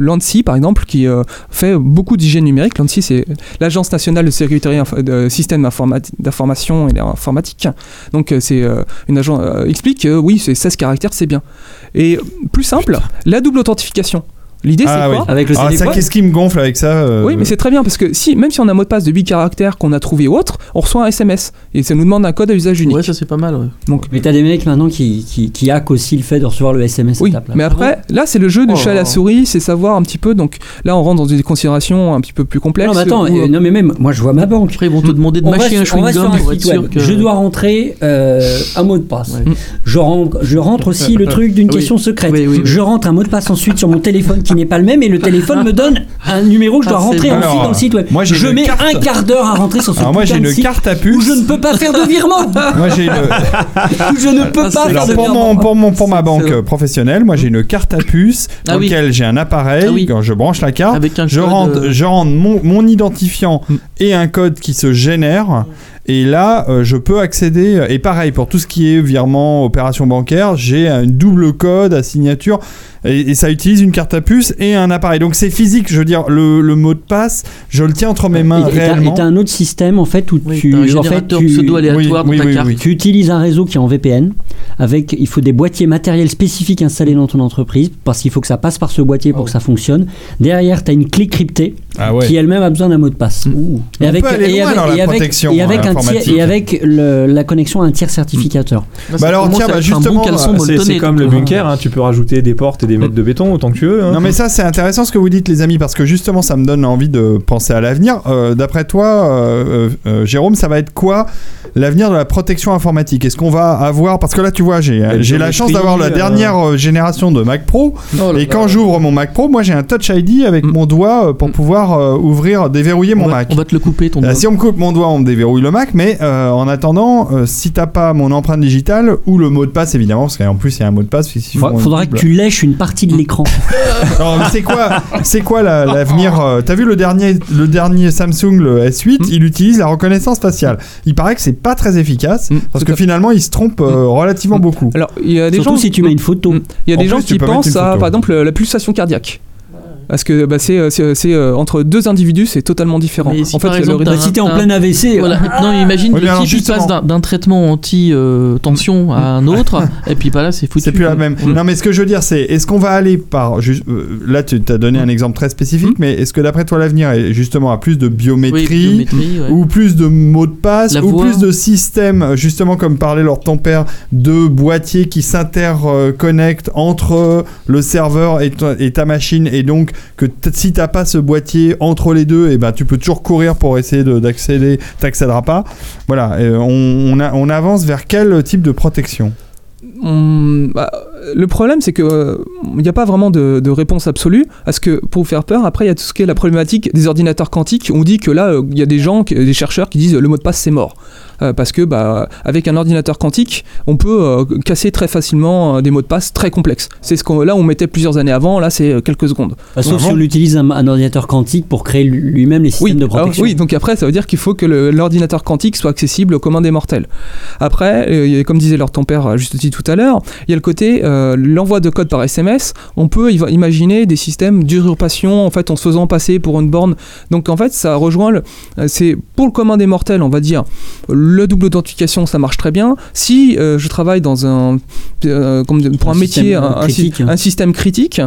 l'ANSI, par exemple, qui euh, fait beaucoup d'hygiène numérique. L'ANSI, c'est l'Agence nationale de sécurité inf- de système informati- d'information et informatique. Donc, euh, c'est euh, une agence euh, explique que oui, c'est 16 caractères, c'est bien. Et euh, plus simple, la double authentification. L'idée, Ah c'est oui. quoi Avec le Ah, ça, qu'est-ce qui me gonfle avec ça euh, Oui, mais c'est très bien parce que si, même si on a un mot de passe de 8 caractères qu'on a trouvé ou autre, on reçoit un SMS et ça nous demande un code à usage unique. Ouais, ça c'est pas mal. ouais. Mais t'as des mecs maintenant qui, qui, qui hackent aussi le fait de recevoir le SMS à Oui, ta place. mais après, là, c'est le jeu de Oh. chat à la souris, c'est savoir un petit peu. Donc là, on rentre dans des considérations un petit peu plus complexes. Non, mais attends, où, euh, non, mais même, moi je vois ma banque. Après, ils vont te demander de On mâcher un pour être sûr que. Je dois rentrer euh, un mot de passe. Ouais. Je, rentre, je rentre aussi le truc d'une Oui. question secrète. Oui, oui, oui. Je rentre un mot de passe ensuite sur mon téléphone qui n'est pas le même et le téléphone me donne un numéro que je dois Ah, rentrer ensuite Alors, dans le site web. moi, je mets carte. un quart d'heure à rentrer sur ce Alors, moi, j'ai une site carte à où puce. je ne peux pas faire de virement. [laughs] Moi, j'ai une. où je ne peux Ah, pas faire de pour virement. mon, pour mon pour ma banque euh, professionnelle, moi j'ai une carte à puce dans Ah oui. laquelle j'ai un appareil. Ah oui. Quand je branche la carte, Avec un je rentre, euh, je rentre mon, mon identifiant Mm. et un code qui se génère. Et là, euh, je peux accéder. Et pareil pour tout ce qui est virement, opération bancaire, j'ai un double code à signature. Et, et ça utilise une carte à puce et un appareil. Donc c'est physique. Je veux dire, le, le mot de passe, je le tiens entre mes mains Et- t'as- réellement. Et t'as un autre système en fait où Oui, tu, t'as un en fait, tu, pseudo aléatoire Oui, dans oui, ta oui, carte. oui. tu utilises un réseau qui est en VPN. Avec, il faut des boîtiers matériels spécifiques installés dans ton entreprise parce qu'il faut que ça passe par ce boîtier pour que ça fonctionne. Derrière, tu as une clé cryptée Ah ouais. qui elle-même a besoin d'un mot de passe. Loin la et avec, protection, et avec un tiers- informatique. et avec le- la connexion à un tiers certificateur. Ça Bah alors, tiens, bah, justement, C'est comme le euh, bunker, hein, tu peux rajouter des portes et des mètres de béton autant que tu veux. hein. Non mais ça c'est intéressant ce que vous dites les amis parce que justement ça me donne envie de penser à l'avenir. Euh, D'après toi euh, euh, Jérôme ça va être quoi l'avenir de la protection informatique? Est-ce qu'on va avoir parce que là tu vois j'ai La j'ai la chance d'avoir la dernière euh, génération de Mac Pro Oh et quand j'ouvre mon Mac Pro moi j'ai un Touch ID avec Mm. mon doigt pour pouvoir euh, ouvrir déverrouiller mon on va, Mac. on va te le couper ton doigt. si on me coupe mon doigt, on me déverrouille le Mac, mais euh, en attendant, euh, si t'as pas mon empreinte digitale ou le mot de passe évidemment, parce qu'en plus il y a un mot de passe. faut Faudra, que tu lèches une partie de l'écran. [laughs] C'est quoi, c'est quoi la- l'avenir euh, T'as vu le dernier, le dernier Samsung, le S8, Mm. il utilise la reconnaissance faciale. Il paraît que c'est pas très efficace Mm, parce que finalement il se trompe euh, relativement Mm. beaucoup. Alors, il y a des Surtout gens. si tu mets une photo. Mm. Il y a En des gens plus, qui pensent à, par exemple, la pulsation cardiaque. Parce que bah, c'est, c'est, c'est, euh, entre deux individus, c'est totalement différent. Mais si en fait, par le exemple, rythme- t'as- si t'es en plein AVC, Voilà. euh, Non, imagine Oui, mais le type il passe justement. d'un- d'un traitement anti-tension à un autre, [laughs] et puis bah là c'est foutu. C'est plus la même. Non, mais ce que je veux dire, c'est est-ce qu'on va aller par. juste- euh, là, tu as donné un exemple très spécifique, mais est-ce que d'après toi, l'avenir est justement à plus de Oui, biométrie ouais. ou plus de mots de passe, La ou voix. plus de systèmes, justement comme parlait lors de ton père, de boîtiers qui s'interconnectent entre le serveur et ta, et ta machine, et donc que si t'as pas ce boîtier entre les deux, et ben tu peux toujours courir pour essayer de- d'accéder, t'accéderas pas. Voilà, euh, on, avance vers quel type de protection? On- bah, le problème, c'est que il n'y a pas vraiment de, réponse absolue. Parce que pour vous faire peur, après, il y a tout ce qui est la problématique des ordinateurs quantiques. On dit que là, euh, il y a des gens, des chercheurs qui disent euh, le mot de passe c'est mort. Euh, parce que bah, avec un ordinateur quantique, on peut euh, casser très facilement euh, des mots de passe très complexes. C'est ce qu'on là on mettait plusieurs années avant. Là, c'est quelques secondes. Bah, sauf Ah si on utilise un, un ordinateur quantique pour créer lui-même les systèmes Oui, de alors, protection. oui, donc après, ça veut dire qu'il faut que l'ordinateur quantique soit accessible au commun des mortels. Après, euh, comme disait leur ton père juste dit tout à l'heure, il y a le côté euh, l'envoi de code par SMS. On peut imaginer des systèmes d'usurpation en fait en se faisant passer pour une borne. Donc en fait, ça rejoint le, c'est pour le commun des mortels, on va dire, le double authentification, ça marche très bien. Si euh, je travaille dans un euh, comme pour un, Un métier, un, système critique,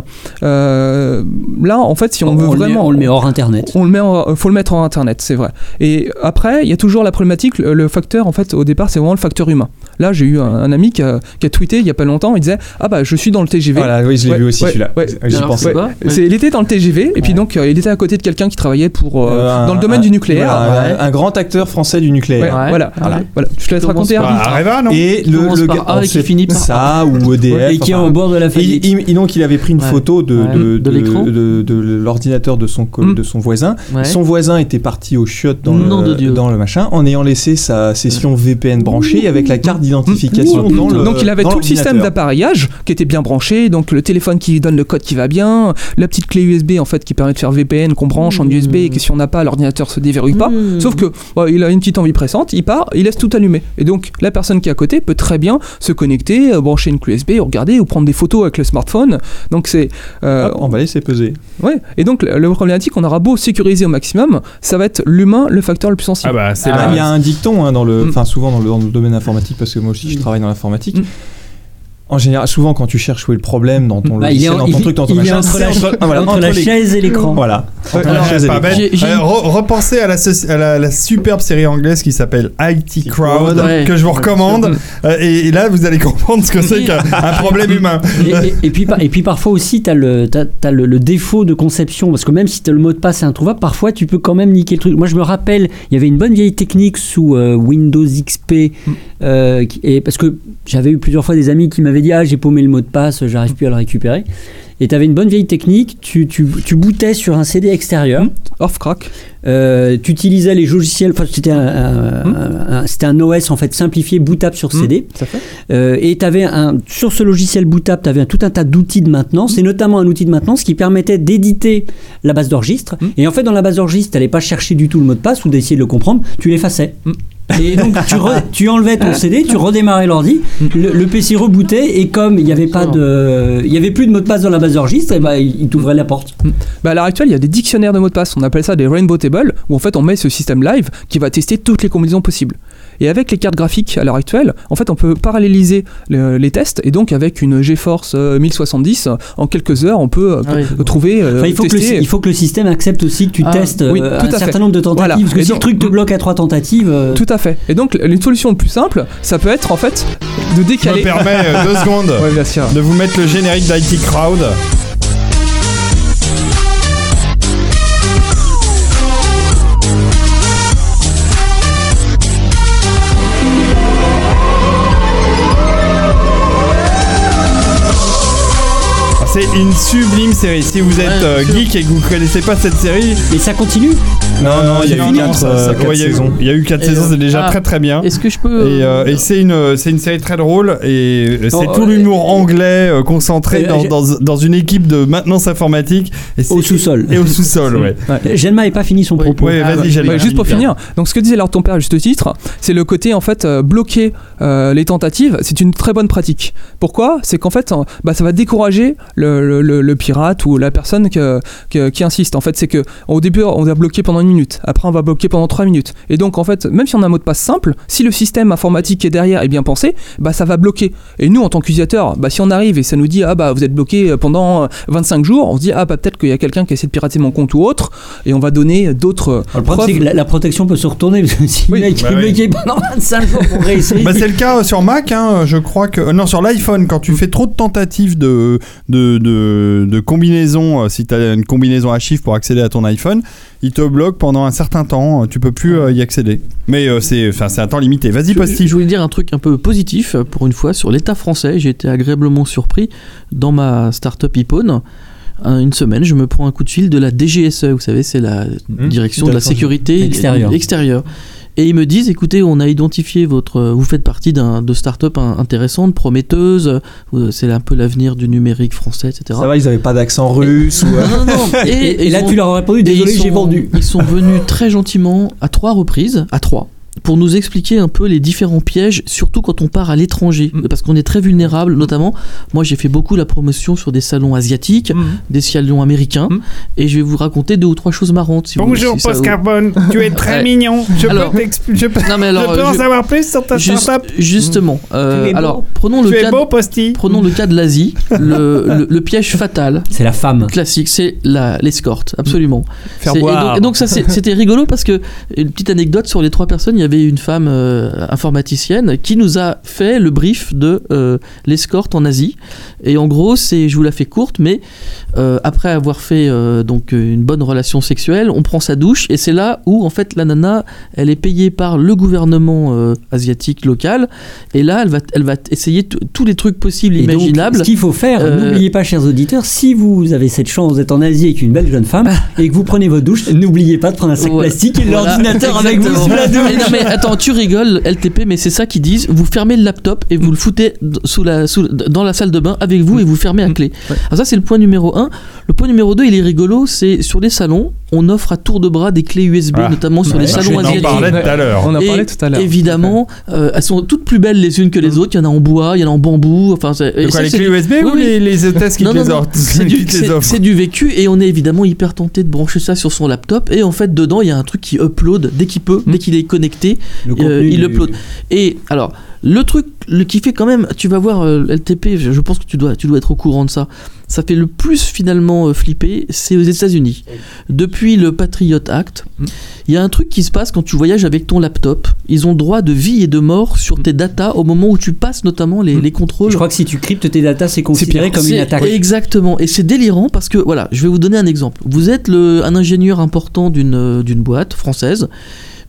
euh, là en fait, si on, on, veut le met- vraiment, on le met hors internet. on le met faut le mettre en internet, c'est vrai. Et après, il y a toujours la problématique, le, le facteur en fait au départ, c'est vraiment le facteur humain. Là, j'ai eu un, un ami qui a, qui a tweeté il y a pas longtemps. Il disait Ah bah, je suis dans le TGV. Voilà, oui, je l'ai Ouais, vu aussi ouais, celui-là. ouais. J'y pensais. il était dans le TGV et puis donc euh, il était à côté de quelqu'un qui travaillait pour euh, Euh, dans le domaine un- du nucléaire. voilà, un, un grand acteur français du nucléaire. Ouais. Voilà, Voilà. voilà. Je te laisse raconter. Bah, Areva, non Et le, le gars, et qui finit par ça ou EDF. Et qui est au bord de la il, faillite. il- il- donc il avait pris une photo de, de, De l'écran. de- de l'ordinateur de son, Mm. de son voisin. Son voisin était parti au chiottes dans, le, dans le machin en ayant laissé sa session VPN branchée avec la carte d'identification le donc il avait tout le système d'appareillage qui était bien branché, donc le téléphone qui donne le code qui va bien, la petite clé USB en fait qui permet de faire VPN qu'on branche en Mmh. USB et que si on n'a pas l'ordinateur se déverrouille pas. Mmh. Sauf que il a une petite envie pressante, il part, il laisse tout allumer. Et donc la personne qui est à côté peut très bien se connecter, euh, brancher une clé USB, ou regarder ou prendre des photos avec le smartphone. Donc c'est euh, on va laisser peser. ouais. Et donc le problématique, on aura beau sécuriser au maximum, ça va être l'humain le facteur le plus sensible. Ah bah, Ah, la- Il y a un dicton hein, dans le, Mm. enfin souvent dans le, dans le domaine informatique parce que moi aussi je travaille dans l'informatique. Mm. En général, souvent quand tu cherches où est le problème dans ton Bah, logiciel, en- dans ton il- truc, dans ton il est machin, entre c'est la, entre- ah, voilà, entre la les- chaise et l'écran. Voilà. Entre Ouais, la chaise et pas l'écran. bête. J'ai- j'ai- Euh, re- repensez à la, soci- à la, la superbe série anglaise qui s'appelle IT Crowd, Ouais. que je vous recommande. Euh, et, et là, vous allez comprendre ce que c'est qu'un un problème [laughs] humain. Et, et- et puis, par- et puis parfois aussi, tu as, le, défaut de conception, parce que même si t'as le mot de passe introuvable, parfois tu peux quand même niquer le truc. Moi je me rappelle, il y avait une bonne vieille technique sous euh, Windows XP, euh, et parce que j'avais eu plusieurs fois des amis qui m'avaient dit Ah, j'ai paumé le mot de passe, j'arrive plus à le récupérer. Et tu avais une bonne vieille technique, tu, tu, tu bootais sur un CD extérieur. Mm. Off crack. Euh, tu utilisais les logiciels, enfin c'était un, un- Hmm. un- c'était un OS en fait simplifié bootable sur. CD. Ça fait. Euh, et avais un, sur ce logiciel bootable, tu avais tout un tas d'outils de maintenance, et notamment un outil de maintenance qui permettait d'éditer la base d'enregistre. Mm. Et en fait, dans la base d'enregistre, tu n'allais pas chercher du tout le mot de passe ou d'essayer de le comprendre, tu l'effaçais. Mm. Et donc, tu, re- [laughs] tu enlevais ton CD, tu redémarrais l'ordi, le, le PC rebootait, et comme il n'y avait, pas de, il y avait plus de mot de passe dans la base d'enregistre, et ben, il il t'ouvrait la porte. Bah à l'heure actuelle, il y a des dictionnaires de mots de passe. On appelle ça des rainbow tables, où en fait on met ce système live qui va tester toutes les combinaisons possibles. Et avec les cartes graphiques à l'heure actuelle, en fait, on peut paralléliser le- les tests. Et donc, avec une GeForce euh, 1070, euh, en quelques heures, on peut euh, Ah oui. trouver, euh, Enfin, il, faut que le, tester. il faut que le système accepte aussi que tu Ah, testes oui, euh, tout un certain fait. nombre de tentatives. Voilà. Parce que Et si donc- le truc te bloque à trois tentatives. euh, Tout à fait. Et donc, une solution le plus simple, ça peut être en fait de Je me décaler. permets euh, deux secondes [laughs] Ouais, bien sûr. de vous mettre le générique d'IT Crowd. C'est une sublime série. Si vous êtes Ouais, euh, geek et que vous connaissez pas cette série, Et ça continue Non, non, il y a eu généralement, quatre, ça- euh, ouais, saisons. Il y a eu 4 Et, saisons, euh, c'est déjà ah. très très bien. Est-ce que je peux. Et, euh, euh, et c'est une, c'est une série très drôle et c'est tout euh, l'humour anglais euh, concentré euh, dans, dans, dans une équipe de maintenance informatique. Et Au sous-sol. Et au sous-sol, [laughs] ouais. Jelma n'avait pas fini son Oui. propos. Ouais, Ah, vas-y, ouais. j'allais Ouais, juste pour finir, donc ce que disait alors ton père à juste titre, c'est le côté en fait euh, bloquer euh, les tentatives, c'est une très bonne pratique. Pourquoi? C'est qu'en fait, euh, bah, ça va décourager le, le- le- le pirate ou la personne que- que- qui insiste. En fait, c'est que au début on va bloquer pendant une minute, après on va bloquer pendant trois minutes. Et donc en fait, même si on a un mot de passe simple, si le système informatique qui est derrière est bien pensé, bah ça va bloquer. Et nous en tant qu'utilisateur, bah si on arrive et ça nous dit ah bah vous êtes bloqué pendant euh, 25 jours, on se dit ah bah peut-être qu'il y a quelqu'un qui essaie de pirater mon compte ou autre, et on va donner d'autres euh, Le problème, c'est preuves. que la, la protection peut se retourner parce que si Oui, le mec bah est oui. bloqué pendant 25 jours pour réessayer. Bah, c'est le cas euh, sur Mac, hein, je crois que. euh, Non, sur l'iPhone, quand tu fais trop de tentatives de, de, de, de combinaison, euh, si tu as une combinaison à chiffres pour accéder à ton iPhone, il te bloque pendant un certain temps, euh, tu peux plus euh, y accéder. Mais c'est enfin, c'est un temps limité. Vas-y, Posti. je voulais dire un truc un peu positif pour une fois sur l'État français. J'ai été agréablement surpris dans ma start-up Ipone. Un- Une semaine, je me prends un coup de fil de la DGSE, vous savez, c'est la Mhm. direction de la sécurité extérieure. extérieure. Et ils me disent, écoutez, on a identifié votre, vous faites partie d'un de start-up in- intéressante, prometteuse, euh, c'est un peu l'avenir du numérique français, etc. Ça va, ils avaient pas d'accent russe ou. euh, [laughs] Non, non, non. Et, et là, tu leur as répondu et Désolé, j'ai vendu. Ils sont venus très gentiment à trois reprises, à trois, pour nous expliquer un peu les différents pièges, surtout quand on part à l'étranger, Mm. parce qu'on est très vulnérable. Notamment, moi, j'ai fait beaucoup la promotion sur des salons asiatiques, Mhm. des salons américains, Mm. et je vais vous raconter deux ou trois choses marrantes. si vous- Bonjour, si ça Post vous- Carbone. Tu es très [laughs] Ouais. mignon. Je Alors- peux t'expliquer. Je peux, Non, mais alors, je peux en je- savoir plus sur ta Juste- startup. justement, euh, alors prenons le cas. beau, Posti. Prenons le cas de l'Asie, [laughs] le, le- le piège fatal C'est la femme. classique, c'est l'escorte, absolument. Faire et boire. donc, et donc ça c'était rigolo parce que une petite anecdote sur les trois personnes, il y y avait une femme euh, informaticienne qui nous a fait le brief de euh, l'escorte en Asie. Et en gros, c'est, je vous la fais courte, mais euh, après avoir fait donc une bonne relation sexuelle, on prend sa douche et c'est là où en fait la nana, elle est payée par le gouvernement asiatique local. Et là, elle va, elle va essayer tous les trucs possibles, Et donc, imaginables. ce qu'il faut faire, Euh, n'oubliez pas, chers auditeurs, si vous avez cette chance d'être en Asie avec une belle jeune femme [laughs] et que vous prenez votre douche, n'oubliez pas de prendre un sac Ouais. plastique et Voilà, l'ordinateur avec vous sous la douche. Mais attends, tu rigoles, LTP, mais c'est ça qu'ils disent. Vous fermez le laptop et vous le foutez d- sous la, sous- dans la salle de bain avec vous et vous fermez à clé. Alors ça, c'est le point numéro 1. Le point numéro 2, il est rigolo, c'est sur les salons, on offre à tour de bras des clés USB, Ah. notamment sur les salons on en asiatiques. parlait tout à l'heure. On en parlait tout à l'heure. Évidemment, euh, elles sont toutes plus belles les unes que les autres. Il y en a en bois, il y en a en bambou. Enfin, et quoi, ça, les c'est clés du- USB Oui, ou oui. les, les hôtesses qui Non, te non, les offrent [laughs] c'est du, vécu et on est évidemment hyper tenté de brancher ça sur son laptop et en fait dedans il y a un truc qui upload dès qu'il peut, dès qu'il est connecté, Le euh, il du- upload. Et alors le truc le, qui fait quand même, tu vas voir euh, LTP, je, je pense que tu dois, tu dois être au courant de ça. Ça fait le plus finalement euh, flipper, c'est aux États-Unis. Depuis le Patriot Act, il y a un truc qui se passe quand tu voyages avec ton laptop. Ils ont droit de vie et de mort sur tes datas au moment où tu passes notamment les, les contrôles. Je crois que si tu cryptes tes datas, c'est considéré comme une attaque. Exactement. Et c'est délirant parce que, voilà, je vais vous donner un exemple. Vous êtes le, un ingénieur important d'une euh, d'une boîte française.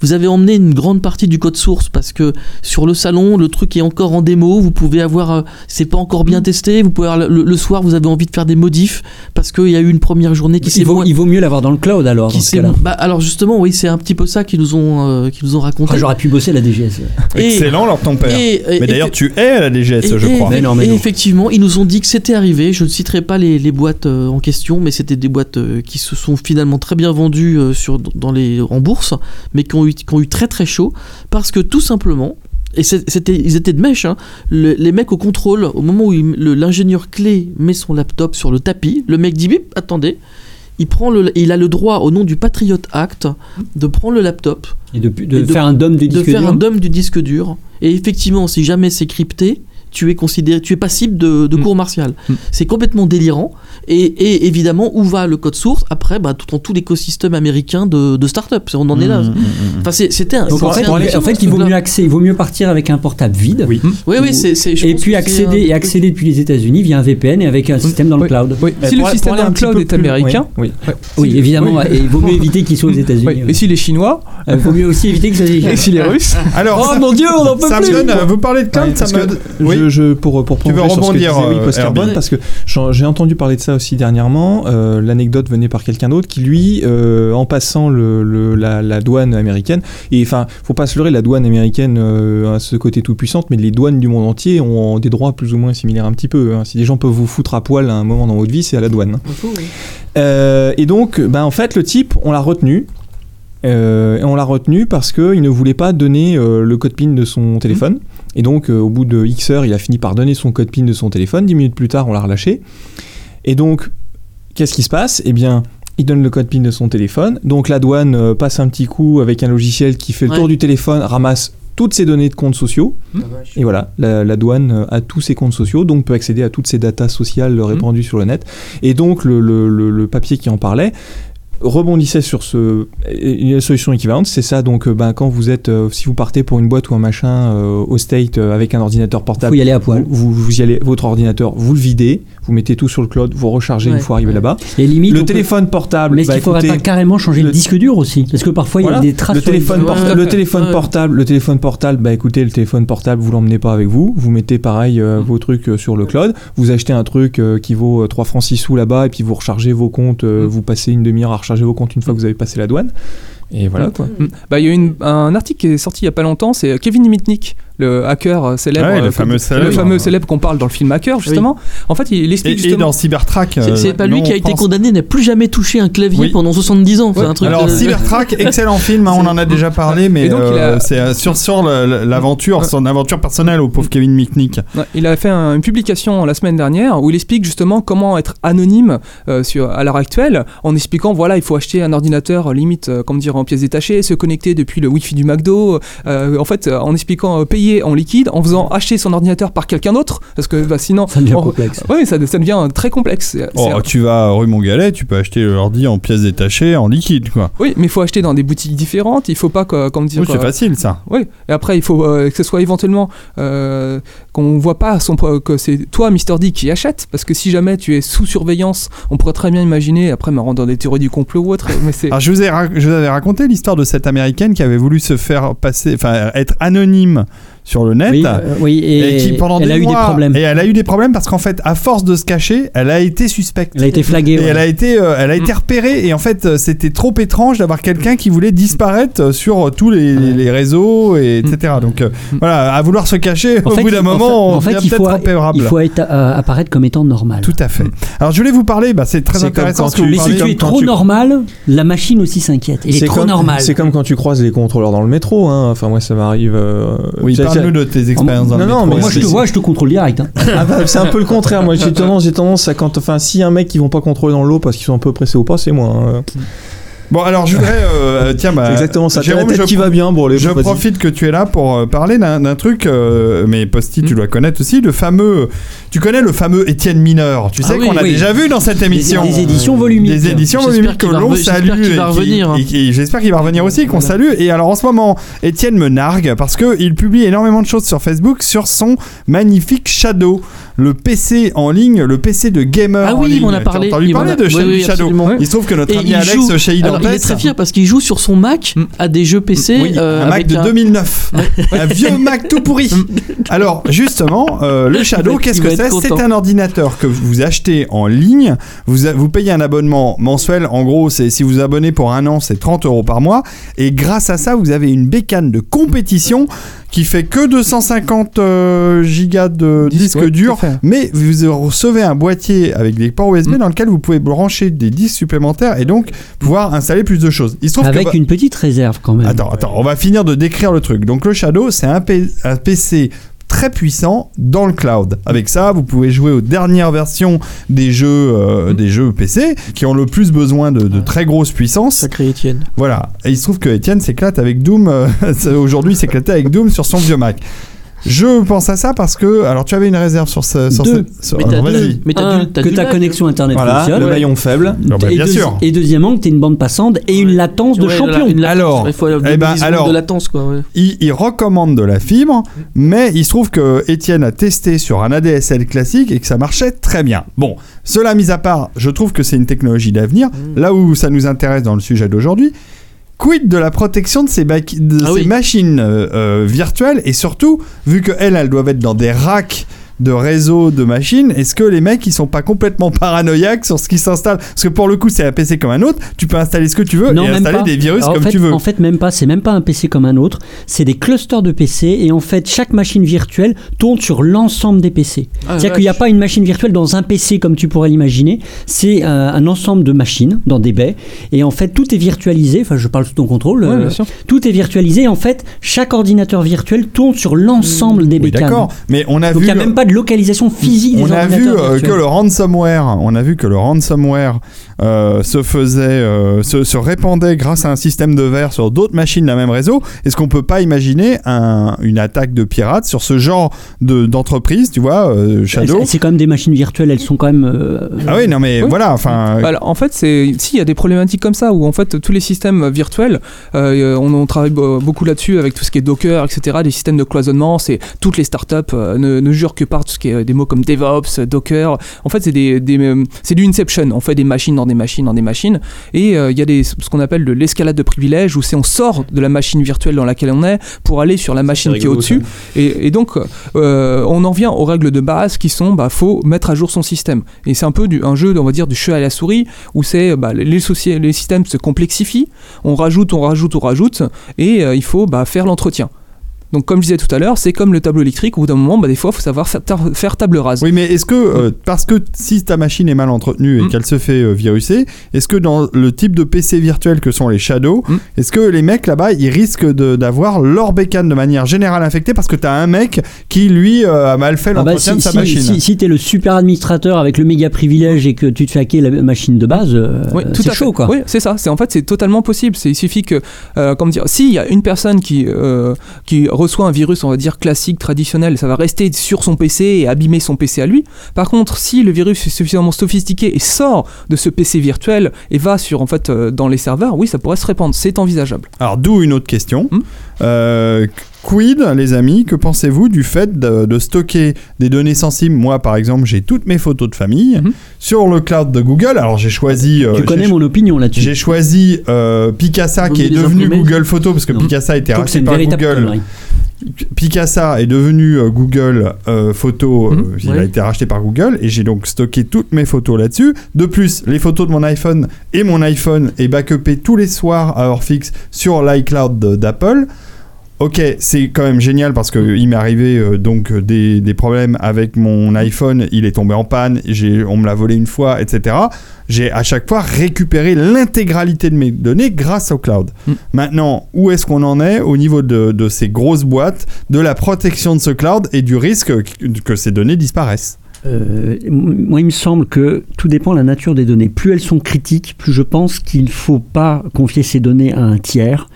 Vous avez emmené une grande partie du code source parce que sur le salon, le truc est encore en démo. Vous pouvez avoir, euh, c'est pas encore Mm. bien testé. Vous pouvez avoir, le, le soir, vous avez envie de faire des modifs parce qu'il y a eu une première journée qui s'est Il il vaut mieux l'avoir dans le cloud alors. qui dans ce s'est- cas-là. bah, alors justement, oui, c'est un petit peu ça qu'ils nous ont, euh, qu'ils nous ont raconté. Ah, J'aurais pu bosser à la DGS. Et- Excellent, leur ton père. et- et- Mais d'ailleurs, tu es à la DGS, et, je et- crois. Mais non, mais et non. effectivement, ils nous ont dit que c'était arrivé. Je ne citerai pas les, les boîtes euh, en question, mais c'était des boîtes euh, qui se sont finalement très bien vendues euh, sur, dans les, en bourse, mais qui ont, eu, qui ont eu très très chaud parce que tout simplement. Et c'était, ils étaient de mèche, hein, le- les mecs au contrôle, au moment où il- le- l'ingénieur clé met son laptop sur le tapis, le mec dit bip, attendez, il, prend le, il a le droit, au nom du Patriot Act, de prendre le laptop, Et de, de Et de- faire un dom du de faire un dump du disque dur. Et effectivement, si jamais c'est crypté, tu es considéré, tu es passible de, de Mm. cours martial. Mm. C'est complètement délirant. Et, et évidemment, où va le code source Après, bah, tout, dans tout l'écosystème américain de, de start-up. On en est là. Mmh. Enfin, c'est- c'était un. Donc en fait, un- en fait, il vaut mieux accès, il vaut mieux partir avec un portable vide. Oui. Oui, oui, c'est. c'est- je Et pense puis que c'est accéder un- et accéder depuis les États-Unis via un VPN et avec un système dans le cloud. Oui. Si le pour système dans le cloud est américain, Oui. évidemment, et il vaut mieux éviter qu'ils soient aux États-Unis. et si les Chinois, Il vaut mieux aussi éviter que ça [laughs] et si les Russes, [laughs] Alors, Oh mon dieu, on en peut plus euh, Vous parlez de cloud, ça me. Oui. je, je- pour, pour Tu veux sur ce que rebondir, disait, oui, euh, Post-Carbone, Herbie parce que j'ai entendu parler de ça aussi dernièrement. euh, L'anecdote venait par quelqu'un d'autre qui, lui, euh, en passant le, le- la, la douane américaine, et enfin, faut pas se leurrer, la douane américaine euh, a ce côté tout puissante, mais les douanes du monde entier ont des droits plus ou moins similaires un petit peu. hein. Si des gens peuvent vous foutre à poil à un moment dans votre vie, c'est à la douane. hein. Euh, et donc, ben, en fait, le type, on l'a retenu. Euh, et on l'a retenu parce qu'il ne voulait pas donner euh, le code PIN de son téléphone. Et donc, euh, au bout de X heures, il a fini par donner son code PIN de son téléphone. 10 minutes plus tard, on l'a relâché. Et donc, qu'est-ce qui se passe? Eh bien, il donne le code PIN de son téléphone. Donc, la douane euh, passe un petit coup avec un logiciel qui fait le Ouais. tour du téléphone, ramasse toutes ses données de comptes sociaux. Et voilà, la, la douane euh, a tous ses comptes sociaux, donc peut accéder à toutes ces datas sociales répandues sur le net. Et donc le, le- le- le papier qui en parlait rebondissait sur ce une solution équivalente. C'est ça donc euh, ben, quand vous êtes euh, si vous partez pour une boîte ou un machin euh, au state euh, avec un ordinateur portable y aller à poil. vous, vous y allez votre ordinateur vous le videz vous mettez tout sur le cloud vous rechargez Ouais. une fois arrivé Ouais. là-bas. Et limite, le peut- téléphone portable Mais est-ce bah, qu'il faudrait écoutez, pas carrément changer le, le- disque dur aussi? Parce que parfois il y a des traces le téléphone, porta- le portable, le téléphone portable, bah écoutez, le téléphone portable, vous l'emmenez pas avec vous, vous mettez pareil vos trucs sur le cloud, vous achetez un truc qui vaut euh, 3 francs 6 sous là-bas et puis vous rechargez vos comptes, vous passez une demi-heure à recharger vos comptes une fois que vous avez passé la douane. Et voilà quoi. Mm. Bah, il y a eu une- un article qui est sorti il y a pas longtemps, c'est Kevin Mitnick, le hacker euh, célèbre, Ouais, le euh, fameux le célèbre. fameux célèbre qu'on parle dans le film Hacker justement. En fait, il Et, explique et justement. dans Cybertrack. C'est euh, c'est pas lui qui a été pense- condamné, n'a plus jamais touché un clavier Oui. pendant 70 ans. C'est Ouais. un truc Alors de- Cybertrack, [laughs] excellent film, hein, on en a déjà parlé, mais Et a- euh, c'est euh, sur sur le- l'aventure, Ouais. son aventure personnelle au pauvre Kevin Mitnick. Ouais, il a fait un- une publication la semaine dernière où il explique justement comment être anonyme euh, sur, à l'heure actuelle en expliquant voilà il faut acheter un ordinateur euh, limite euh, comment dire en pièces détachées, se connecter depuis le Wi-Fi du McDo, euh, en fait, euh, en expliquant euh, payer en liquide, en faisant acheter son ordinateur par quelqu'un d'autre, parce que bah, sinon, Ça devient on- complexe. Oui, ça, ça devient très complexe. Oh, tu vas rue Montgalet, tu peux acheter l'ordi en pièces détachées, en liquide, quoi. Oui, mais il faut acheter dans des boutiques différentes. Il faut pas que, comme dire. Oui, c'est facile, ça. Oui, et après il faut euh, que ce soit éventuellement euh, qu'on voit pas son, que c'est toi, Mr. D, qui achète, parce que si jamais tu es sous surveillance, on pourrait très bien imaginer, après rendre dans des théories du complot ou autre, mais. Alors, je vous, ai je vous avais raconté l'histoire de cette américaine qui avait voulu se faire passer, enfin, être anonyme sur le net. Oui, euh, oui, et, et qui pendant elle des a eu des mois- problèmes. Et elle a eu des problèmes parce qu'en fait, à force de se cacher, elle a été suspecte. Elle a été flaguée. Et ouais. elle a été, euh, elle a été repérée et en fait euh, c'était trop étrange d'avoir quelqu'un qui voulait disparaître sur tous les, réseaux et etc. Donc euh, voilà, à vouloir se cacher, En au fait, bout d'un en moment, fait- on en fait, devient il peut-être faut, repérable. il faut être, euh, apparaître comme étant normal. Tout à fait. Alors je voulais vous parler, bah, c'est très intéressant que tu- vous Mais si tu es trop tu- normal, la machine aussi s'inquiète. Est, trop comme- normal. C'est comme quand tu croises les contrôleurs dans le métro. Hein. Enfin, moi, ça m'arrive. Oui, parle-nous de tes expériences dans le Non, non, métro. mais Moi, je te vois, je te contrôle direct. hein. Ah bah, c'est un peu le contraire. Moi, j'ai [laughs] tendance, j'ai tendance à quand, enfin, si un mec qui vont pas contrôler dans l'eau parce qu'ils sont un peu pressés ou pas, c'est moi. hein. Bon alors je voudrais, euh, tiens, bah, c'est exactement ça. Jérôme, la tête je qui va bien. Bon, les Je profite que tu es là pour euh, parler d'un truc, euh, mais Posty, tu dois connaître aussi, le fameux. Tu connais le fameux Étienne Mineur, tu Ah sais oui, qu'on a oui. déjà vu dans cette émission. des éditions volumiques. Des éditions J'espère volumiques que l'on salue. J'espère qu'il va revenir aussi, qu'on salue. Et alors en ce moment, Étienne me nargue parce qu'il publie énormément de choses sur Facebook sur son magnifique Shadow, le PC en ligne, le PC de gamer Ah en oui, ligne. m'en a parlé. entendu il m'en parler a- de oui, Shadow oui, Shadow absolument. Il se trouve que notre Et ami Alex joue- chez Alors, il est très fier parce qu'il joue sur son Mac Mm. à des jeux PC. oui, euh, un Mac de 2009. un vieux [laughs] Mac tout pourri. Alors, justement, euh, le Shadow, qu'est-ce que c'est? C'est un ordinateur que vous achetez en ligne. Vous, a- vous payez un abonnement mensuel. En gros, c'est si vous abonnez pour un an, c'est 30 euros par mois. Et grâce à ça, vous avez une bécane de compétition qui fait que 250 euh, gigas de disque ouais, dur. Mais vous recevez un boîtier avec des ports USB Mm. dans lequel vous pouvez brancher des disques supplémentaires et donc pouvoir installer plus de choses. Il se trouve que Avec une petite réserve quand même. Attends, attends, on va finir de décrire le truc. Donc le Shadow, c'est un, P- un PC très puissant dans le cloud. Avec ça, vous pouvez jouer aux dernières versions des jeux, euh, des jeux PC qui ont le plus besoin de, de très grosse puissance. Sacré Étienne. Voilà. Et il se trouve que Étienne s'éclate avec Doom. euh, [laughs] Aujourd'hui, il s'éclatait avec Doom sur son vieux Mac. Je pense à ça parce que. Alors, tu avais une réserve sur ce. Sur Deux. ce- sur- Mais t'as alors, deux. vas-y. Mais Un, du- que ta lag. connexion internet Voilà, fonctionne. le maillon faible. Non, bah, et, bien sûr. et deuxièmement, que tu une bande passante et une latence de Ouais, champion. voilà, une latence. Alors, il faut eh ben, alors- de latence quoi. ouais. il, il recommande de la fibre, mais il se trouve que Étienne a testé sur un ADSL classique et que ça marchait très bien. Bon, cela mis à part, je trouve que c'est une technologie d'avenir. Mm. Là où ça nous intéresse dans le sujet d'aujourd'hui, quid de la protection de ces, de Ah ces oui. machines euh, euh, virtuelles? Et surtout, vu qu'elles, elles doivent être dans des racks de réseaux de machines, est-ce que les mecs ils sont pas complètement paranoïaques sur ce qui s'installe? Parce que pour le coup c'est un PC comme un autre, tu peux installer ce que tu veux Non, et même installer pas. des virus Alors, en comme fait- tu veux. En fait, même pas. C'est même pas un PC comme un autre. C'est des clusters de PC et en fait, chaque machine virtuelle tourne sur l'ensemble des PC. Ah, C'est-à-dire qu'il n'y a pas une machine virtuelle dans un PC comme tu pourrais l'imaginer. C'est euh, un ensemble de machines dans des baies et en fait, tout est virtualisé. Enfin, je parle sous ton contrôle. Ouais, euh, bien sûr. tout est virtualisé. En fait, chaque ordinateur virtuel tourne sur l'ensemble des Oui, bécanes. d'accord, mais on a Donc vu n'y a même pas de localisation physique des on a vu euh, que le ransomware, on a vu que le ransomware euh, se faisait, euh, se, se répandait grâce à un système de verre sur d'autres machines d'un même réseau. Est-ce qu'on peut pas imaginer un- une attaque de pirates sur ce genre de d'entreprise, tu vois, euh, Shadow C'est quand même des machines virtuelles. Elles sont quand même. euh, Ah oui, non mais Oui. voilà, enfin. Alors, en fait, c'est si il y a des problématiques comme ça où en fait tous les systèmes virtuels, euh, on, on travaille beaucoup là-dessus avec tout ce qui est Docker, etc. Les systèmes de cloisonnement, c'est toutes les startups euh, ne, ne jurent que par tout ce qui est euh, des mots comme DevOps, Docker. En fait, c'est des, des, euh, c'est du Inception. On fait des machines dans des machines dans des machines, et euh, il y a des, ce qu'on appelle de l'escalade de privilèges où c'est on sort de la machine virtuelle dans laquelle on est pour aller sur la machine qui est au-dessus. Et, et donc, euh, on en vient aux règles de base qui sont, bah, faut mettre à jour son système. Et c'est un peu du, un jeu, on va dire, du chat à la souris, où c'est, bah, les, les systèmes se complexifient, on rajoute, on rajoute, on rajoute, et euh, il faut bah, faire l'entretien. Donc comme je disais tout à l'heure, c'est comme le tableau électrique, au bout d'un moment, bah, des fois, il faut savoir ta- faire table rase. Oui, mais est-ce que, euh, parce que si ta machine est mal entretenue et Mm. qu'elle se fait euh, viruser, est-ce que dans le type de PC virtuel que sont les Shadow, Mm. est-ce que les mecs là-bas, ils risquent d'avoir leur bécane de manière générale infectée parce que t'as un mec qui, lui, euh, a mal fait Ah bah, l'entretien si de sa si, machine? si, si t'es le super administrateur avec le méga privilège et que tu te fais hacker la machine de base, euh, Oui, tout c'est à chaud fait. quoi. Oui, c'est ça. C'est en fait c'est totalement possible. C'est il suffit que, euh, comment dire, s'il y a une personne qui euh, qui reçoit un virus, on va dire classique, traditionnel, ça va rester sur son PC et abîmer son PC à lui. Par contre, si le virus est suffisamment sophistiqué et sort de ce PC virtuel et va sur en fait euh, dans les serveurs, oui, ça pourrait se répandre. C'est envisageable. Alors, d'où une autre question. Mm. Euh, quid, les amis, que pensez-vous du fait de, de stocker des données sensibles? Moi, par exemple, j'ai toutes mes photos de famille Mhm. sur le cloud de Google. Alors, j'ai choisi. euh, Tu connais mon opinion là-dessus. J'ai choisi euh, Picasa qui est devenu. Google Photos parce que Non. Picasa que racheté par Google. connerie. Picasa est devenu euh, Google euh, Photos, euh, Mhm. il a été racheté par Google et j'ai donc stocké toutes mes photos là-dessus. De plus, les photos de mon iPhone et mon iPhone est backupé tous les soirs à heure fixe sur l'iCloud d'Apple. Ok, c'est quand même génial parce que il m'est arrivé euh, donc euh, des, des problèmes avec mon iPhone, il est tombé en panne, j'ai, on me l'a volé une fois, etc. J'ai à chaque fois récupéré l'intégralité de mes données grâce au cloud. Mm. Maintenant, où est-ce qu'on en est au niveau de, de ces grosses boîtes, de la protection de ce cloud et du risque que, que ces données disparaissent? Euh, moi, il me semble que tout dépend de la nature des données. Plus elles sont critiques, plus je pense qu'il ne faut pas confier ces données à un tiers.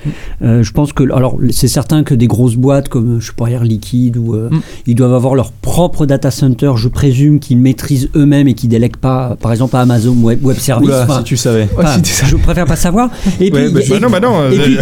Euh, je pense que, alors, c'est certain que des grosses boîtes comme, je sais pas, Air Liquide ou euh, Mm. ils doivent avoir leur propre data center. Je présume qu'ils maîtrisent eux-mêmes et qu'ils délèguent pas, par exemple, à Amazon Web, Web Service. Oula, Enfin, si tu savais. enfin, je préfère pas savoir. Et puis,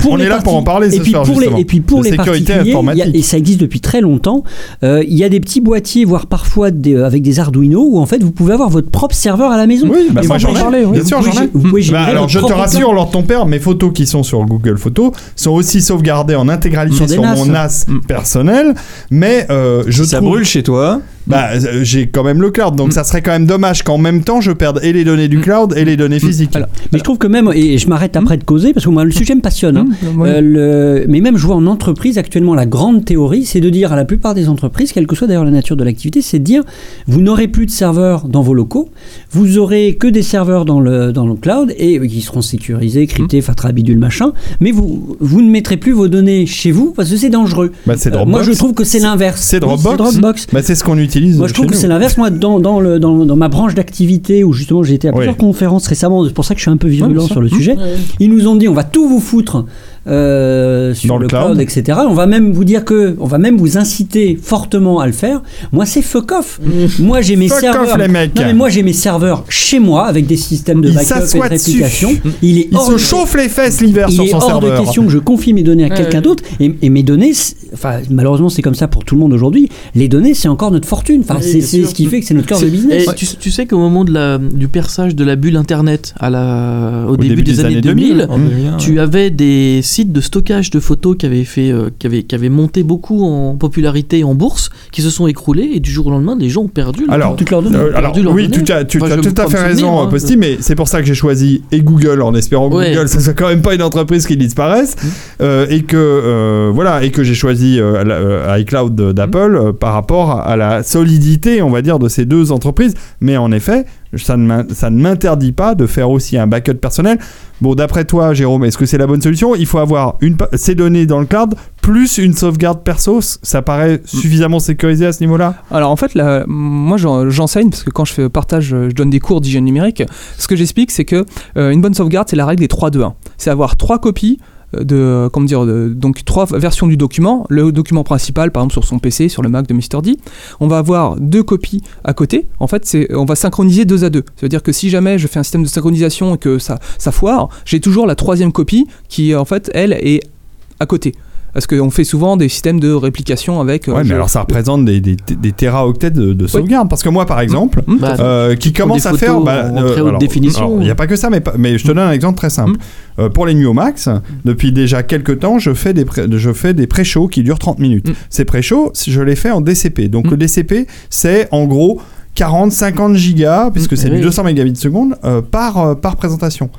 on est là pour en parler et puis soir, pour les, et puis pour les particuliers, a- et ça existe depuis très longtemps, il y a des petits boîtiers, voire parfois des, avec des Arduino, où en fait vous pouvez avoir votre propre serveur à la maison. Oui, bah moi j'en ai. Bien sûr, j'en ai. gé- Vous pouvez Bah, alors je te rassure. Lord ton père, mes photos qui sont sur Google Photos sont aussi sauvegardées en intégralité Sur mon NAS Mm. personnel, mais euh, je Si ça brûle chez toi. Bah, euh, j'ai quand même le cloud, donc Mm. ça serait quand même dommage qu'en même temps je perde et les données du Mm. cloud et les données physiques. Alors, Mais je trouve que même, et je m'arrête après de causer, parce que moi le sujet me passionne. hein. Euh, le- mais même je vois en entreprise actuellement la grande théorie, c'est de dire à la plupart des entreprises, quelle que soit d'ailleurs la nature de l'activité, c'est de dire vous n'aurez plus de serveurs dans vos locaux, vous aurez que des serveurs dans le, dans le cloud et qui seront sécurisés, cryptés, fatra bidule machin, mais vous, vous ne mettrez plus vos données chez vous parce que c'est dangereux. Bah, c'est Euh, moi je trouve que c'est l'inverse. C'est Oui, Dropbox. Dropbox. Bah, c'est ce qu'on utilise. Moi, je trouve que c'est l'inverse. Moi, dans, dans, le, dans, dans ma branche d'activité où justement j'ai été à Oui. plusieurs conférences récemment, c'est pour ça que je suis un peu virulent sur le sujet. Ils nous ont dit on va tout vous foutre euh, sur Dans le le cloud. cloud. etc. On va même vous dire que, on va même vous inciter fortement à le faire. Moi, c'est fuck off. Moi, j'ai mes Fuck serveurs. off, les mecs. Non, mais moi, j'ai mes serveurs chez moi avec des systèmes de Il backup et de réplication. Il est Il se de- chauffe les fesses l'hiver il sur est son hors de serveur. question que je confie mes données à quelqu'un d'autre. Et, et mes données, enfin, malheureusement, c'est comme ça pour tout le monde aujourd'hui. Les données, c'est encore notre fortune. Enfin, Oui, c'est ce qui fait que c'est notre cœur de business. et tu, tu sais qu'au moment de la, du perçage de la bulle Internet à la, au, début, début des, des années années 2000, En 2001, tu avais des sites de stockage de photos qui avaient, fait, euh, qui avaient, qui avaient monté beaucoup en popularité en bourse, qui se sont écroulés et du jour au lendemain, les gens ont perdu leur- Alors, Toutes leurs données. Euh, alors, perdu oui, données. tu as, tu Enfin, as je tout à me fait raison, hein. Posty, mais c'est pour ça que j'ai choisi et Google en espérant que Ouais. Google, ça soit quand même pas une entreprise qui disparaisse, Mm. euh, et que euh, voilà, et que j'ai choisi euh, la- euh, iCloud d'Apple par rapport à la solidité, on va dire, de ces deux entreprises. Mais en effet, ça ne m'interdit pas de faire aussi un backup personnel. Bon, d'après toi, Jérôme, est-ce que c'est la bonne solution? Il faut avoir une, ces données dans le cloud plus une sauvegarde perso. Ça paraît suffisamment sécurisé à ce niveau-là? Alors en fait, là, moi j'en- j'enseigne parce que quand je fais partage, je donne des cours d'hygiène numérique. Ce que j'explique, c'est que euh, une bonne sauvegarde, c'est la règle des 3-2-1. C'est avoir trois copies de comment dire donc trois versions du document. Le document principal par exemple sur son PC sur le Mac de Mr D. On va avoir deux copies à côté. En fait c'est on va synchroniser deux à deux. Ça veut dire que si jamais je fais un système de synchronisation et que ça ça foire j'ai toujours la troisième copie qui en fait elle est à côté parce qu'on fait souvent des systèmes de réplication avec euh, Ouais, mais alors ça représente des, des, des téraoctets de, de sauvegarde. Parce que moi, par exemple, Hmm, Bah, euh, qui commence à faire. bah, en très haute définition. Il n'y a pas que ça, mais, mais je te donne un exemple très simple. Euh, pour les Nuo Max, depuis déjà quelques temps, je fais des, pré- je fais des pré-shows qui durent 30 minutes. Ces pré-shows, je les fais en DCP. Donc le DCP, c'est en gros 40-50 gigas, puisque c'est du oui. 200 mégabits seconde, euh, par, euh, par présentation.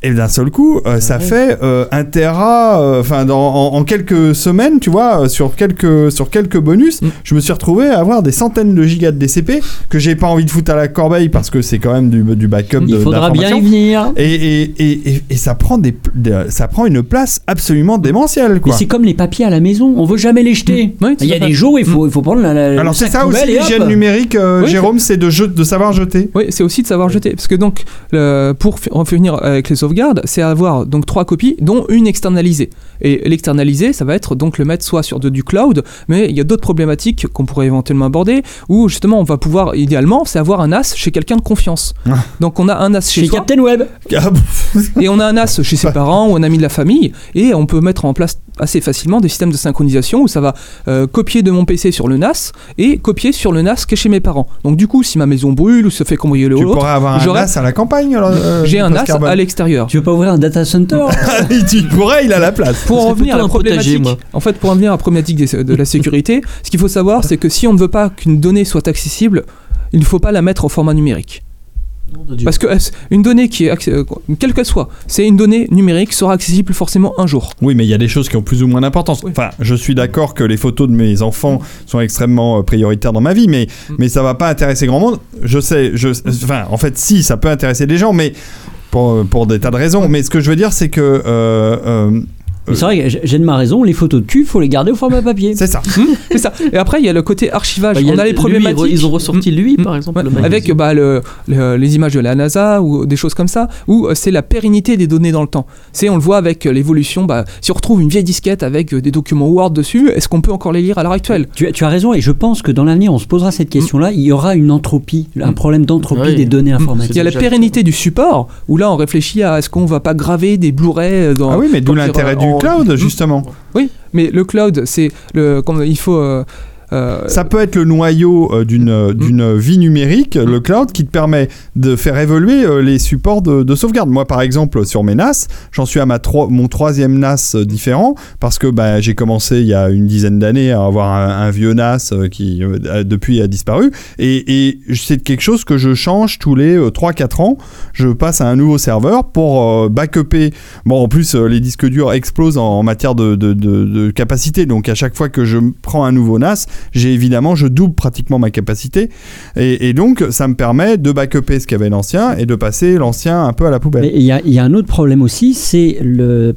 Et d'un seul coup, euh, ça fait euh, un Tera, euh, enfin en, en quelques semaines, tu vois, euh, sur quelques sur quelques bonus, Mm. je me suis retrouvé à avoir des centaines de gigas de DCP que j'ai pas envie de foutre à la corbeille parce que c'est quand même du, du backup. Il de- faudra bien y venir. Et, et, et, et- ça prend des, de- ça prend une place absolument démentielle Mais c'est comme les papiers à la maison, on veut jamais les jeter. Oui, tout Il y a des jours, il faut, il faut prendre la. la- Alors c'est ça aussi l'hygiène numérique, Oui, Jérôme, c'est de, de savoir jeter. Oui, c'est aussi de savoir jeter. Parce que donc, le- pour en finir avec les c'est avoir donc trois copies, dont une externalisée. Et l'externalisée, ça va être donc le mettre soit sur de- du cloud, mais il y a d'autres problématiques qu'on pourrait éventuellement aborder, où justement on va pouvoir, idéalement, c'est avoir un NAS chez quelqu'un de confiance. [laughs] Donc on a un NAS chez, Chez soi, Captain Web. [laughs] et on a un NAS chez ses parents ou un ami de la famille, et on peut mettre en place assez facilement des systèmes de synchronisation où ça va euh, copier de mon PC sur le NAS et copier sur le NAS qui est chez mes parents. Donc du coup, si ma maison brûle ou se fait cambrioler Tu autre, pourrais avoir un NAS à la campagne. euh, j'ai un NAS à l'extérieur. Tu veux pas ouvrir un data center [laughs] tu pourrais, il a la place. Pour en revenir à la potager, problématique, en fait, pour en venir à la problématique de la [laughs] sécurité, ce qu'il faut savoir, c'est que si on ne veut pas qu'une donnée soit accessible, il ne faut pas la mettre au format numérique. Parce que euh, une donnée qui est, acc- euh, quelle qu'elle soit, c'est une donnée numérique sera accessible forcément un jour. Oui, mais il y a des choses qui ont plus ou moins d'importance. Oui. Enfin, je suis d'accord que les photos de mes enfants sont extrêmement euh, prioritaires dans ma vie, mais, Mm. mais ça va pas intéresser grand monde. Je sais, je, enfin, en fait, si, ça peut intéresser des gens, mais pour, pour des tas de raisons. Mais ce que je veux dire, c'est que. Mais C'est vrai, que j'ai- de ma raison, les photos de cul, faut les garder au format papier. c'est ça. C'est ça. Et après, il y a le côté archivage. Bah, il y a on a les lui, problématiques. ils ont ressorti lui, Mm. par exemple. Ouais, le avec bah, le- le- les images de la NASA ou des choses comme ça, où euh, c'est la pérennité des données dans le temps. C'est, on le voit avec euh, l'évolution, bah, si on retrouve une vieille disquette avec euh, des documents Word dessus, est-ce qu'on peut encore les lire à l'heure actuelle? Tu, as- tu as raison, et je pense que dans l'avenir, on se posera cette question-là. Il y aura une entropie, un problème d'entropie Oui. des données informatiques. Il y a la pérennité du support, où là on réfléchit à est-ce qu'on va pas graver des Blu-ray dans. Ah oui, mais d'où l'intérêt du cloud, justement. Oui, mais le cloud, c'est le. Comme, il faut. Euh, Ça peut être le noyau euh, d'une euh, d'une vie numérique, le cloud, qui te permet de faire évoluer les supports de, de sauvegarde. Moi, par exemple, sur mes NAS, j'en suis à ma tro- mon troisième NAS différent parce que bah, j'ai commencé il y a une dizaine d'années à avoir un, un vieux NAS qui depuis a disparu. Et, et c'est quelque chose que je change tous les euh, 3-4 ans. Je passe à un nouveau serveur pour euh, backuper. Bon, en plus, les disques durs explosent en, en matière de, de- de- de capacité. Donc, à chaque fois que je prends un nouveau NAS, j'ai évidemment, je double pratiquement ma capacité. Et, donc, ça me permet de backuper ce qu'avait l'ancien et de passer l'ancien un peu à la poubelle. Il y, y a un autre problème aussi, c'est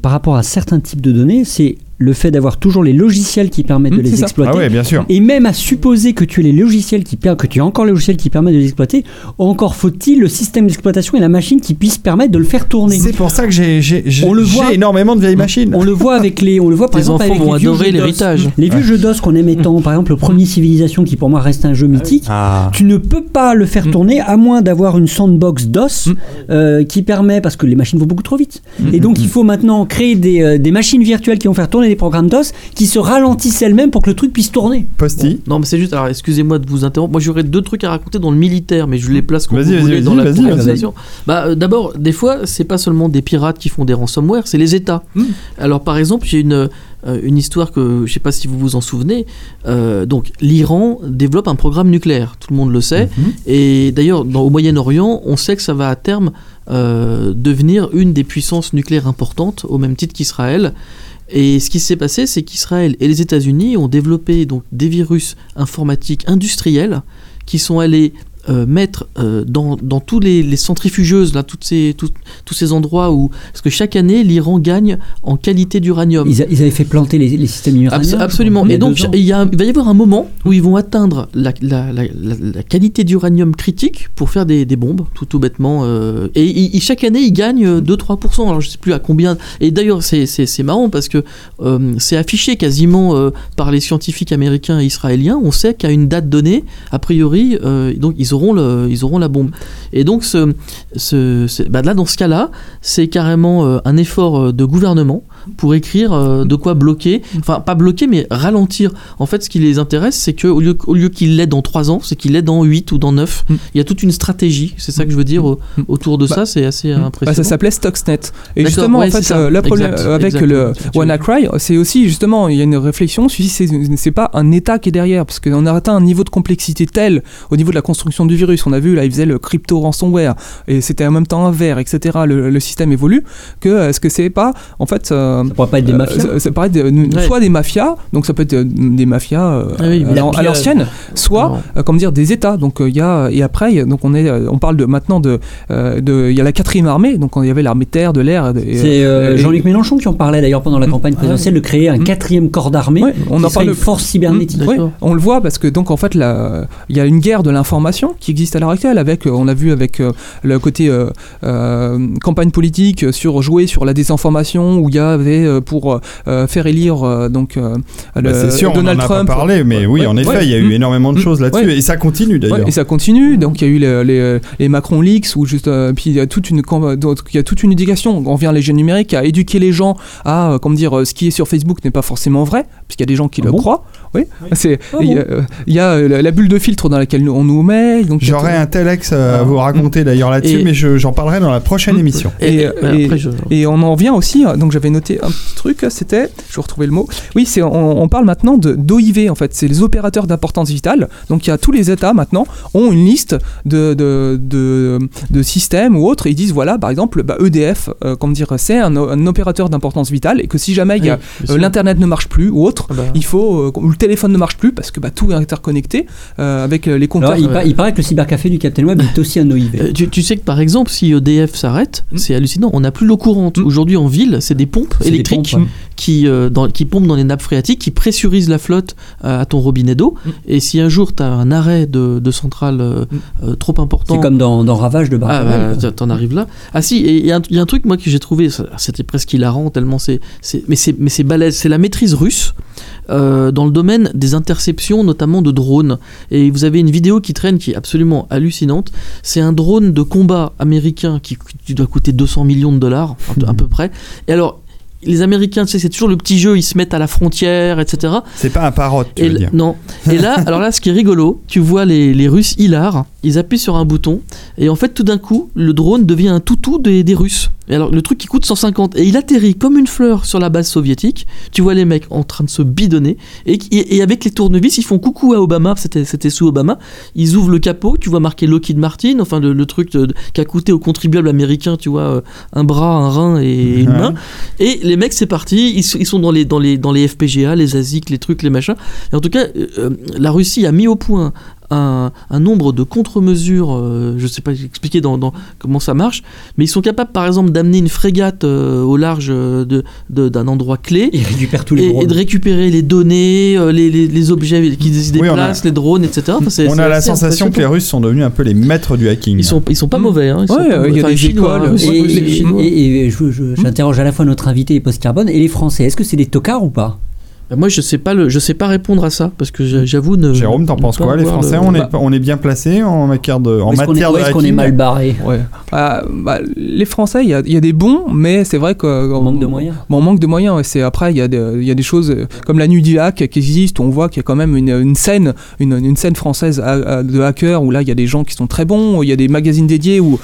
par rapport à certains types de données, c'est le fait d'avoir toujours les logiciels qui permettent Mmh, de c'est les ça. exploiter. Ah ouais, bien sûr. Et même à supposer que tu aies les logiciels qui per- que tu as encore les logiciels qui permettent de les exploiter, encore faut-il le système d'exploitation et la machine qui puisse permettre de le faire tourner. C'est pour ça que j'ai j'ai- j'ai- On le j'ai voit. énormément de vieilles machines. On le voit avec les, on le voit par Tes exemple enfants avec vont les adorer jeux DOS. l'héritage. Les vieux jeux DOS qu'on aimait tant, par exemple le premier Civilisation qui pour moi reste un jeu mythique. Ah. Tu ne peux pas le faire tourner à moins d'avoir une sandbox DOS Mm. euh, qui permet, parce que les machines vont beaucoup trop vite. Mm, Et donc il faut maintenant créer des, euh, des machines virtuelles qui vont faire tourner des programmes DOS qui se ralentissent elles-mêmes pour que le truc puisse tourner. Posti. Non, mais c'est juste. Alors, excusez-moi de vous interrompre. Moi, j'aurais deux trucs à raconter dans le militaire, mais je les place comme Vas-y, vous vas-y, voulez vas-y, dans la conversation. Bah, euh, d'abord, des fois, c'est pas seulement des pirates qui font des ransomware, c'est les États. Mm. Alors, par exemple, j'ai une euh, une histoire que je sais pas si vous vous en souvenez. Euh, donc, l'Iran développe un programme nucléaire. Tout le monde le sait. Mhm. Et d'ailleurs, dans- au Moyen-Orient, on sait que ça va à terme euh, devenir une des puissances nucléaires importantes, au même titre qu'Israël. Et ce qui s'est passé, c'est qu'Israël et les États-Unis ont développé donc des virus informatiques industriels qui sont allés euh, mettre euh, dans, dans tous les, les centrifugeuses, là, toutes ces, tout- tous ces endroits où. Parce que chaque année, l'Iran gagne en qualité d'uranium. Ils, avaient fait planter les, les systèmes Abs- uraniens. absolument. Et donc, il, y a- il va y avoir un moment où ils vont atteindre la, la- la- qualité d'uranium critique pour faire des, des bombes, tout, tout bêtement. euh, et chaque année, ils gagnent euh, 2-3%. Alors, je sais plus à combien. Et d'ailleurs, c'est- marrant parce que c'est affiché quasiment par les scientifiques américains et israéliens. On sait qu'à une date donnée, a priori, donc ils auront, le, ils auront la bombe. Et donc, ce- bah là, dans ce cas-là, c'est carrément euh, un effort euh, de gouvernement pour écrire euh, de quoi bloquer, enfin pas bloquer, mais ralentir. En fait, ce qui les intéresse, c'est qu'au lieu, au lieu qu'il l'ait dans 3 ans, c'est qu'il l'ait dans 8 ou dans 9. Mm. Il y a toute une stratégie, c'est ça que je veux dire, au- Mm. autour de Bah, ça, c'est assez Bah, impressionnant. ça s'appelait Stuxnet. Et justement, ouais, en fait, euh, le problème Exact, euh, avec exact. le WannaCry, c'est aussi justement, il y a une réflexion, c'est pas un État qui est derrière, parce qu'on a atteint un niveau de complexité tel au niveau de la construction du virus. On a vu là, ils faisaient le crypto ransomware et c'était en même temps un verre, etc. Le, le système évolue. Que euh, est-ce que c'est pas en fait euh, Ça pourrait pas être des euh, mafias ça- ça pourrait être de- Ouais. soit des mafias, donc ça peut être euh, des mafias euh, Ah oui, à la l'ancienne, soit euh, comment dire des États. Donc euh, il y a et après a- donc on est euh, on parle de maintenant de euh, de il y a la quatrième armée donc il y avait l'armée de terre, de l'air. C'est euh, Jean-Luc Mélenchon qui en parlait d'ailleurs pendant la Mm. campagne présidentielle de créer un Mm. quatrième corps d'armée Ouais, on qui en parle une force cybernétique. Mm, D'accord. oui, on le voit parce que donc en fait là, il y a une guerre de l'information qui existe à l'heure actuelle avec euh, on a vu avec euh, le côté euh, euh, campagne politique euh, sur jouer sur la désinformation où il y avait euh, pour euh, faire élire euh, donc euh, Bah, le- c'est sûr, Donald on en a Trump. pas parlé, mais oui, Ouais, en effet, ouais. il y a eu énormément de Mm. choses là-dessus et ça continue d'ailleurs. Et ça continue, donc il y a eu les, les, les Macron Leaks, où juste, euh, puis il y a toute une, il y a toute une éducation, on revient à l'hygiène numérique, à éduquer les gens à, euh, comment dire, euh, ce qui est sur Facebook n'est pas forcément vrai, puisqu'il y a des gens qui Ah le bon? croient. Oui, c'est, Ah il y a, bon euh, il y a, la, bulle de filtre dans laquelle on nous met. J'aurais un tel ex euh, à Ah. vous raconter d'ailleurs là-dessus, mais je- j'en parlerai dans la prochaine Mm. émission. Et, Et, euh, et- après, je- Et on en revient aussi, euh, donc j'avais noté un petit truc, c'était, je vais retrouver le mot, oui, c'est, on, on parle maintenant de, d'OIV en fait, c'est les opérateurs d'importance vitale, donc il y a tous les États maintenant ont une liste de, de, de, de systèmes ou autres, et ils disent voilà, par exemple, bah, EDF, euh, comment dire, c'est un, un opérateur d'importance vitale, et que si jamais Oui, euh, l'internet ne marche plus ou autre, Ah bah, il faut, euh, téléphone ne marche plus parce que bah, tout est interconnecté euh, avec euh, les compteurs. Alors, il, pa- il paraît que le cybercafé du Captain Web est aussi un OIV. Euh, tu, tu sais que par exemple, si EDF s'arrête, Mm. c'est hallucinant. On n'a plus l'eau courante. Mm. Aujourd'hui en ville, c'est des pompes des électriques pompes, ouais. qui, euh, dans- qui pompent dans les nappes phréatiques, qui pressurisent la flotte euh, à ton robinet d'eau. Mm. Et si un jour tu as un arrêt de, de centrale euh, euh, trop important, C'est comme dans, dans Ravage de ah, Barcavel. bah, t'en arrives là. Ah si, il y, a un- il y a un truc moi que j'ai trouvé, c'était presque hilarant tellement c'est, c'est- mais c'est, mais c'est balèze, c'est la maîtrise russe euh, dans le domaine des interceptions, notamment de drones. Et vous avez une vidéo qui traîne qui est absolument hallucinante. C'est un drone de combat américain qui, qui doit coûter 200 millions de dollars, à, à peu près. Et alors. Les Américains, tu sais, c'est toujours le petit jeu, ils se mettent à la frontière, etc. C'est pas un parotte, tu Et veux l- dire. non. Et là, [laughs] alors là, ce qui est rigolo, tu vois les, les Russes hilar, ils appuient sur un bouton, et en fait, tout d'un coup, le drone devient un toutou des, des Russes. Et alors, le truc qui coûte 150, et il atterrit comme une fleur sur la base soviétique. Tu vois les mecs en train de se bidonner, et, et- et avec les tournevis, ils font coucou à Obama, c'était sous Obama. Ils ouvrent le capot, tu vois marqué Lockheed Martin, enfin le, le truc de- qui a coûté aux contribuables américains, tu vois, euh, un bras, un rein et une main. Et les mecs, c'est parti. Ils, sont- ils sont dans les, dans, les, dans les FPGA, les ASIC, les trucs, les machins. Et en tout cas, euh, euh, la Russie a mis au point un, un nombre de contre-mesures. euh, je sais pas expliquer dans, dans comment ça marche, mais ils sont capables, par exemple, d'amener une frégate euh, au large euh, de- de- d'un endroit clé. Il récupère tous les Et, et drones. de récupérer les données, euh, les, les- les objets qui se Oui, on a- déplacent, les drones, etc. Enfin, c'est- On c'est a la sensation que les. Russes sont devenus un peu les maîtres du hacking. Ils sont, ils sont pas Mm. mauvais. Hein, ils Ouais, il y a des Enfin, Chinois, écoles, hein, Et, et- Chinois. et- et je- je- j'interroge à la fois notre invité et Post-Carbone et les Français. Est-ce que c'est des tocards ou pas? Moi, je sais pas, le, je sais pas répondre à ça parce que j'a- j'avoue ne. Jérôme, t'en penses quoi Les Français, le- on, Bah- est, on est bien placé en matière de, en Ou est-ce qu'on est, de est-ce qu'on est mal barré? Ouais. Ah, bah, les Français, il y a, il y a des bons, mais c'est vrai que. On manque de moyens. Bon, on manque de moyens. ouais. C'est après, il y, a des- il y a des choses euh, comme la nuit du hack qui existent. Où on voit qu'il y a quand même une, une scène, une, une scène française à- à- de hackers où là, il y a des gens qui sont très bons. Il y a des magazines dédiés où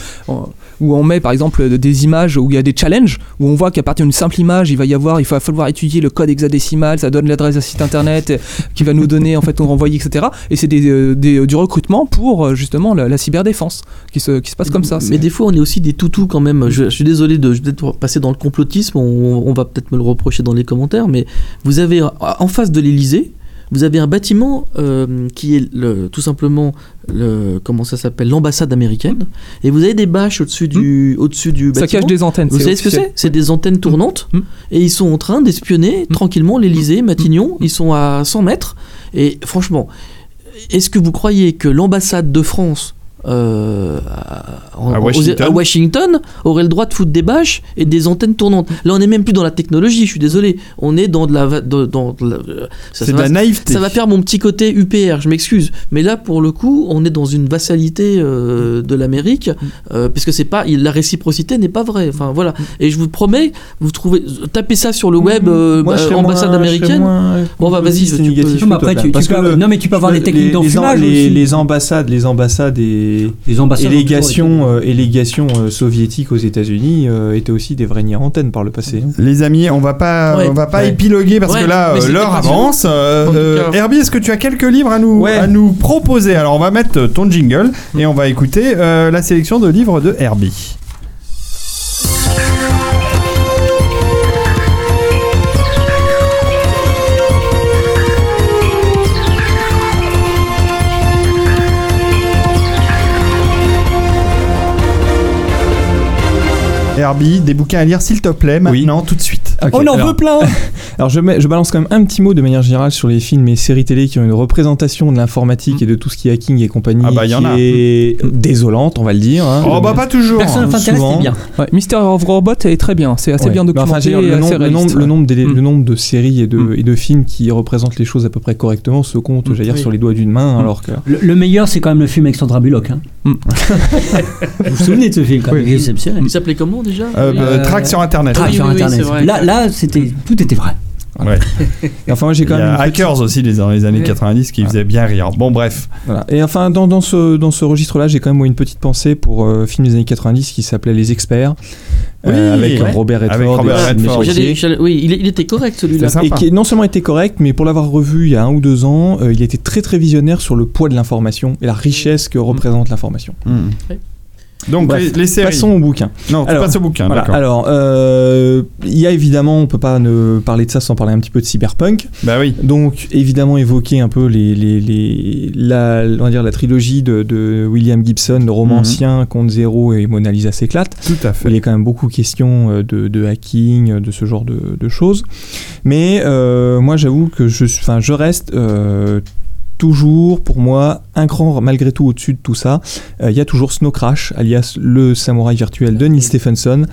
où on met par exemple des images où il y a des challenges où on voit qu'à partir d'une simple image, il va y avoir, il va falloir étudier le code hexadécimal, ça donne l'adresse d'un site internet euh, qui va nous donner en fait nous renvoyer, etc. Et c'est des, euh, des- du recrutement pour euh, justement la, la cyberdéfense qui se, qui se passe comme ça. Mais des fois, on est aussi des toutous quand même. Je, je suis désolé de peut-être passer dans le complotisme. On, on va peut-être me le reprocher dans les commentaires, mais vous avez euh, en face de l'Élysée, vous avez un bâtiment euh, qui est le- tout simplement le comment ça s'appelle l'ambassade américaine, et vous avez des bâches au-dessus du au-dessus du Hmm. ça bâtiment. cache des antennes. Vous savez ce que c'est? C'est des antennes tournantes Mm. et ils sont en train d'espionner Mm. tranquillement l'Elysée, Matignon. Ils sont à 100 mètres. Et franchement, est-ce que vous croyez que l'ambassade de France euh, à, en- À aux- Washington à Washington aurait le droit de foutre des bâches et des antennes tournantes Là, on n'est même plus dans la technologie, je suis désolé. On est dans de la. de- dans de la- euh, ça- C'est ça de va- la naïveté. ça va faire mon petit côté UPR, je m'excuse. Mais là, pour le coup, on est dans une vassalité euh, de l'Amérique, euh, puisque c'est pas la réciprocité n'est pas vraie. Enfin voilà. Et je vous promets, vous trouvez, tapez ça sur le web, euh, Moi, euh, ambassade moins- je serais américaine. moins Bon, bah, vas-y, tu et peux- négatif Non, mais que après, tu- Parce tu que peux- le- non, mais tu peux avoir des techniques les- les, d'enfumage les, aussi. les ambassades, les ambassades et Les et ambassadeurs. légations, euh, et légations euh, soviétiques aux États-Unis euh, étaient aussi des vrais nids antennes par le passé. hein. Les amis, on va pas, Ouais. on va pas Ouais. épiloguer parce Ouais, que là, l'heure avance. Herbie, est-ce que tu as quelques livres à nous, Ouais. à nous proposer? Alors, on va mettre ton jingle et on va écouter euh, la sélection de livres de Herbie. Herbie, des bouquins à lire s'il te plaît Oui. maintenant, tout de suite. On en alors- veut plein [laughs] Alors je, mets- je balance quand même un petit mot de manière générale sur les films et séries télé qui ont une représentation de l'informatique et de tout ce qui est hacking et compagnie Ah bah, y qui en a. est désolante, on va le dire. hein. Oh bah pas toujours Personne hein, n'intéresse, souvent. c'est bien. Ouais, Mystery of Robot est très bien, c'est assez Ouais. bien enfin, documenté veux dire, le, nombre, le, le nombre Mm. le nombre de séries et de, Mm. et de films qui représentent les choses à peu près correctement se compte, j'allais dire, Oui. sur les doigts d'une main, Mm. alors que... Le, le meilleur, c'est quand même le film avec Sandra Bullock. Hein. [laughs] Vous vous souvenez de ce film quand même? Oui. Il est exceptionnel. Il s'appelait comment déjà? Euh, Euh, Track sur Internet. Ah, oui, sur Internet. là, là, c'était tout était vrai. Ouais. Et enfin, moi j'ai Il y quand même... a une petite- Hackers aussi dans les années Ouais. 90 qui faisaient bien rire. Bon bref. Voilà. Et enfin, dans, dans ce, dans ce registre-là, j'ai quand même moi, une petite pensée pour euh, film des années 90 qui s'appelait Les Experts, euh, Oui, avec ouais. Robert Redford. Avec Robert Redford. Oui, il, il était correct celui-là. Et qui non seulement était correct, mais pour l'avoir revu il y a un ou deux ans, euh, il était très très visionnaire sur le poids de l'information et la richesse que représente l'information. Hmm. Ouais. Donc Bref, les, les séries. Passons au bouquin. Non, tu Alors, passes au bouquin. Voilà. Alors, euh, il y a évidemment, on peut pas ne parler de ça sans parler un petit peu de cyberpunk. Bah oui. Donc, évidemment, évoquer un peu les, les, les- la, on va dire la trilogie de, de William Gibson, le romancien, Conte Zéro et Mona Lisa s'éclate. Tout à Il fait. y a quand même beaucoup question euh, de, de hacking, euh, de ce genre de, de choses. Mais euh, moi, j'avoue que je, enfin, je reste euh, toujours, pour moi, un cran malgré tout au-dessus de tout ça. Euh, Il y a toujours Snow Crash, alias le samouraï virtuel de Neil Stephenson,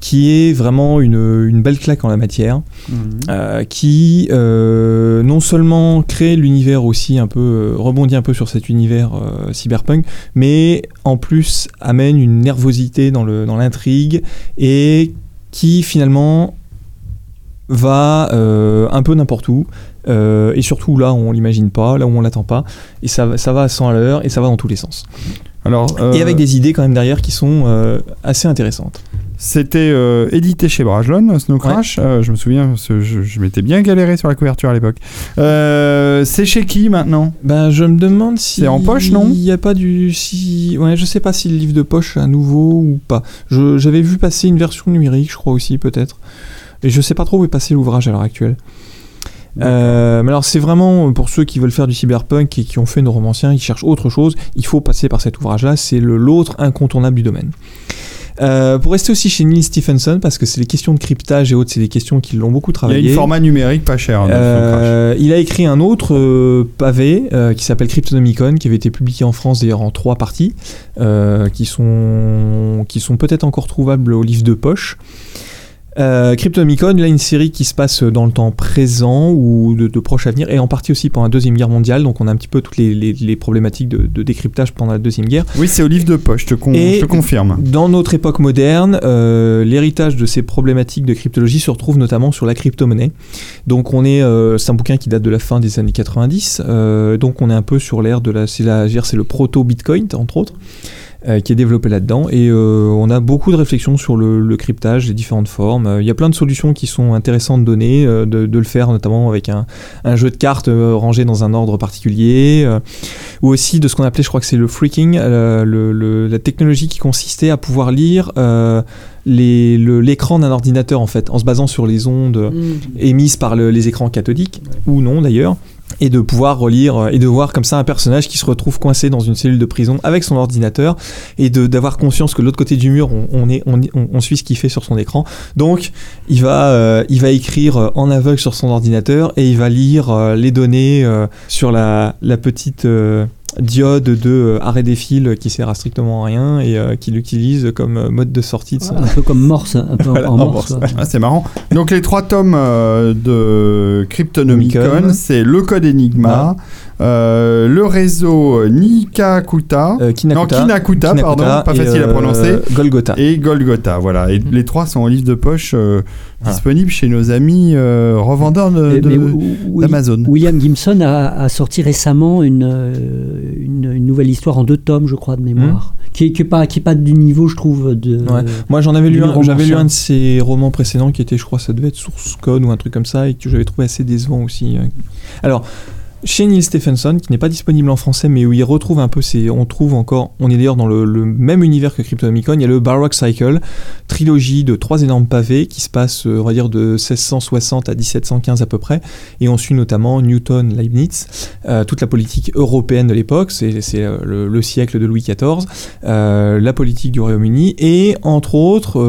qui est vraiment une, une belle claque en la matière. Mhm. Euh, qui euh, non seulement crée l'univers aussi un peu rebondit un peu sur cet univers cyberpunk mais en plus amène une nervosité dans l'intrigue et qui finalement va un peu n'importe où euh, et surtout là où on l'imagine pas là où on l'attend pas et ça, va- ça va à 100 à l'heure et ça va dans tous les sens Alors, euh, et avec des idées quand même derrière qui sont euh, assez intéressantes C'était euh, édité chez Brajlon, Snow Crash. Euh, je me souviens, je, je m'étais bien galéré sur la couverture à l'époque. Euh, c'est chez qui maintenant? Ben, je me demande si. C'est en poche, non? Il n'y a pas du. Si... Ouais, je sais pas si le livre de poche est à nouveau ou pas. Je- J'avais vu passer une version numérique, je crois aussi, peut-être. Et je sais pas trop où est passé l'ouvrage à l'heure actuelle. Euh, mais alors, c'est vraiment pour ceux qui veulent faire du cyberpunk et qui ont fait nos romanciens, qui cherchent autre chose, il faut passer par cet ouvrage-là. C'est l'autre incontournable du domaine. Euh, pour rester aussi chez Neil Stephenson, parce que c'est les questions de cryptage et autres, c'est des questions qui l'ont beaucoup Il y a travaillé. format numérique pas cher. hein. Euh, il a écrit un autre euh, pavé euh, qui s'appelle Cryptonomicon, qui avait été publié en France d'ailleurs en trois parties, euh, qui sont, qui sont peut-être encore trouvables au livre de poche. Euh, Cryptonomicon, là, une série qui se passe dans le temps présent ou de, de proche avenir, et en partie aussi pendant la Deuxième Guerre mondiale, donc on a un petit peu toutes les, les- les problématiques de, de décryptage pendant la Deuxième Guerre. Oui, c'est au livre de poche, je te, con- Et- je te confirme. Dans notre époque moderne, euh, l'héritage de ces problématiques de cryptologie se retrouve notamment sur la crypto-monnaie. Donc on est, euh, c'est un bouquin qui date de la fin des années 90, euh, donc on est un peu sur l'ère de la, c'est la, c'est le proto-Bitcoin entre autres. Euh, qui est développé là-dedans et euh, on a beaucoup de réflexions sur le, le cryptage, les différentes formes. Euh, Il y a plein de solutions qui sont intéressantes de donner, euh, de, de le faire notamment avec un, un jeu de cartes rangé dans un ordre particulier, ou aussi de ce qu'on appelait, je crois que c'est le freaking, le- le- la technologie qui consistait à pouvoir lire euh, le- l'écran d'un ordinateur en fait, en se basant sur les ondes Mm. émises par le- les écrans cathodiques, ou non d'ailleurs, et de pouvoir relire euh, et de voir comme ça un personnage qui se retrouve coincé dans une cellule de prison avec son ordinateur et de d'avoir conscience que de l'autre côté du mur on, on est on, suit ce qu'il fait sur son écran donc il va euh, il va écrire euh, en aveugle sur son ordinateur et il va lire euh, les données euh, sur la, la petite euh, diode de euh, arrêt des fils qui sert à strictement rien et euh, qu'il utilise comme euh, mode de sortie de son Un peu comme Morse, un peu [laughs] en- Voilà, en en Morse. Morse. Ah, c'est marrant. Donc les trois tomes euh, de Cryptonomicon, Nomicon. c'est le code Enigma, euh, le réseau Nikakuta, Euh, Kinakuta, non Kinakuta, Kinakuta pardon, pas facile à euh, prononcer, Golgotha. et Golgotha. Voilà, et les trois sont en livre de poche euh, Ah. disponibles chez nos amis euh, revendeurs Wi- d'Amazon. William Gibson a, a sorti récemment une, une, une nouvelle histoire en deux tomes, je crois, de mémoire, qui, est, qui est pas qui est pas du niveau, je trouve, de. Ouais. Moi, j'en avais lu un, j'avais lu un de ses romans précédents qui était, je crois, ça devait être Source Code ou un truc comme ça, et que j'avais trouvé assez décevant aussi. euh. Alors, chez Neil Stephenson, qui n'est pas disponible en français, mais où il retrouve un peu on trouve encore, on est d'ailleurs dans le, même univers que Cryptonomicon, il y a le Baroque Cycle, trilogie de trois énormes pavés qui se passe, euh, on va dire, de 1660 à 1715 à peu près, et on suit notamment Newton, Leibniz, euh, toute la politique européenne de l'époque, c'est le, le siècle de Louis XIV, euh, la politique du Royaume-Uni, et entre autres,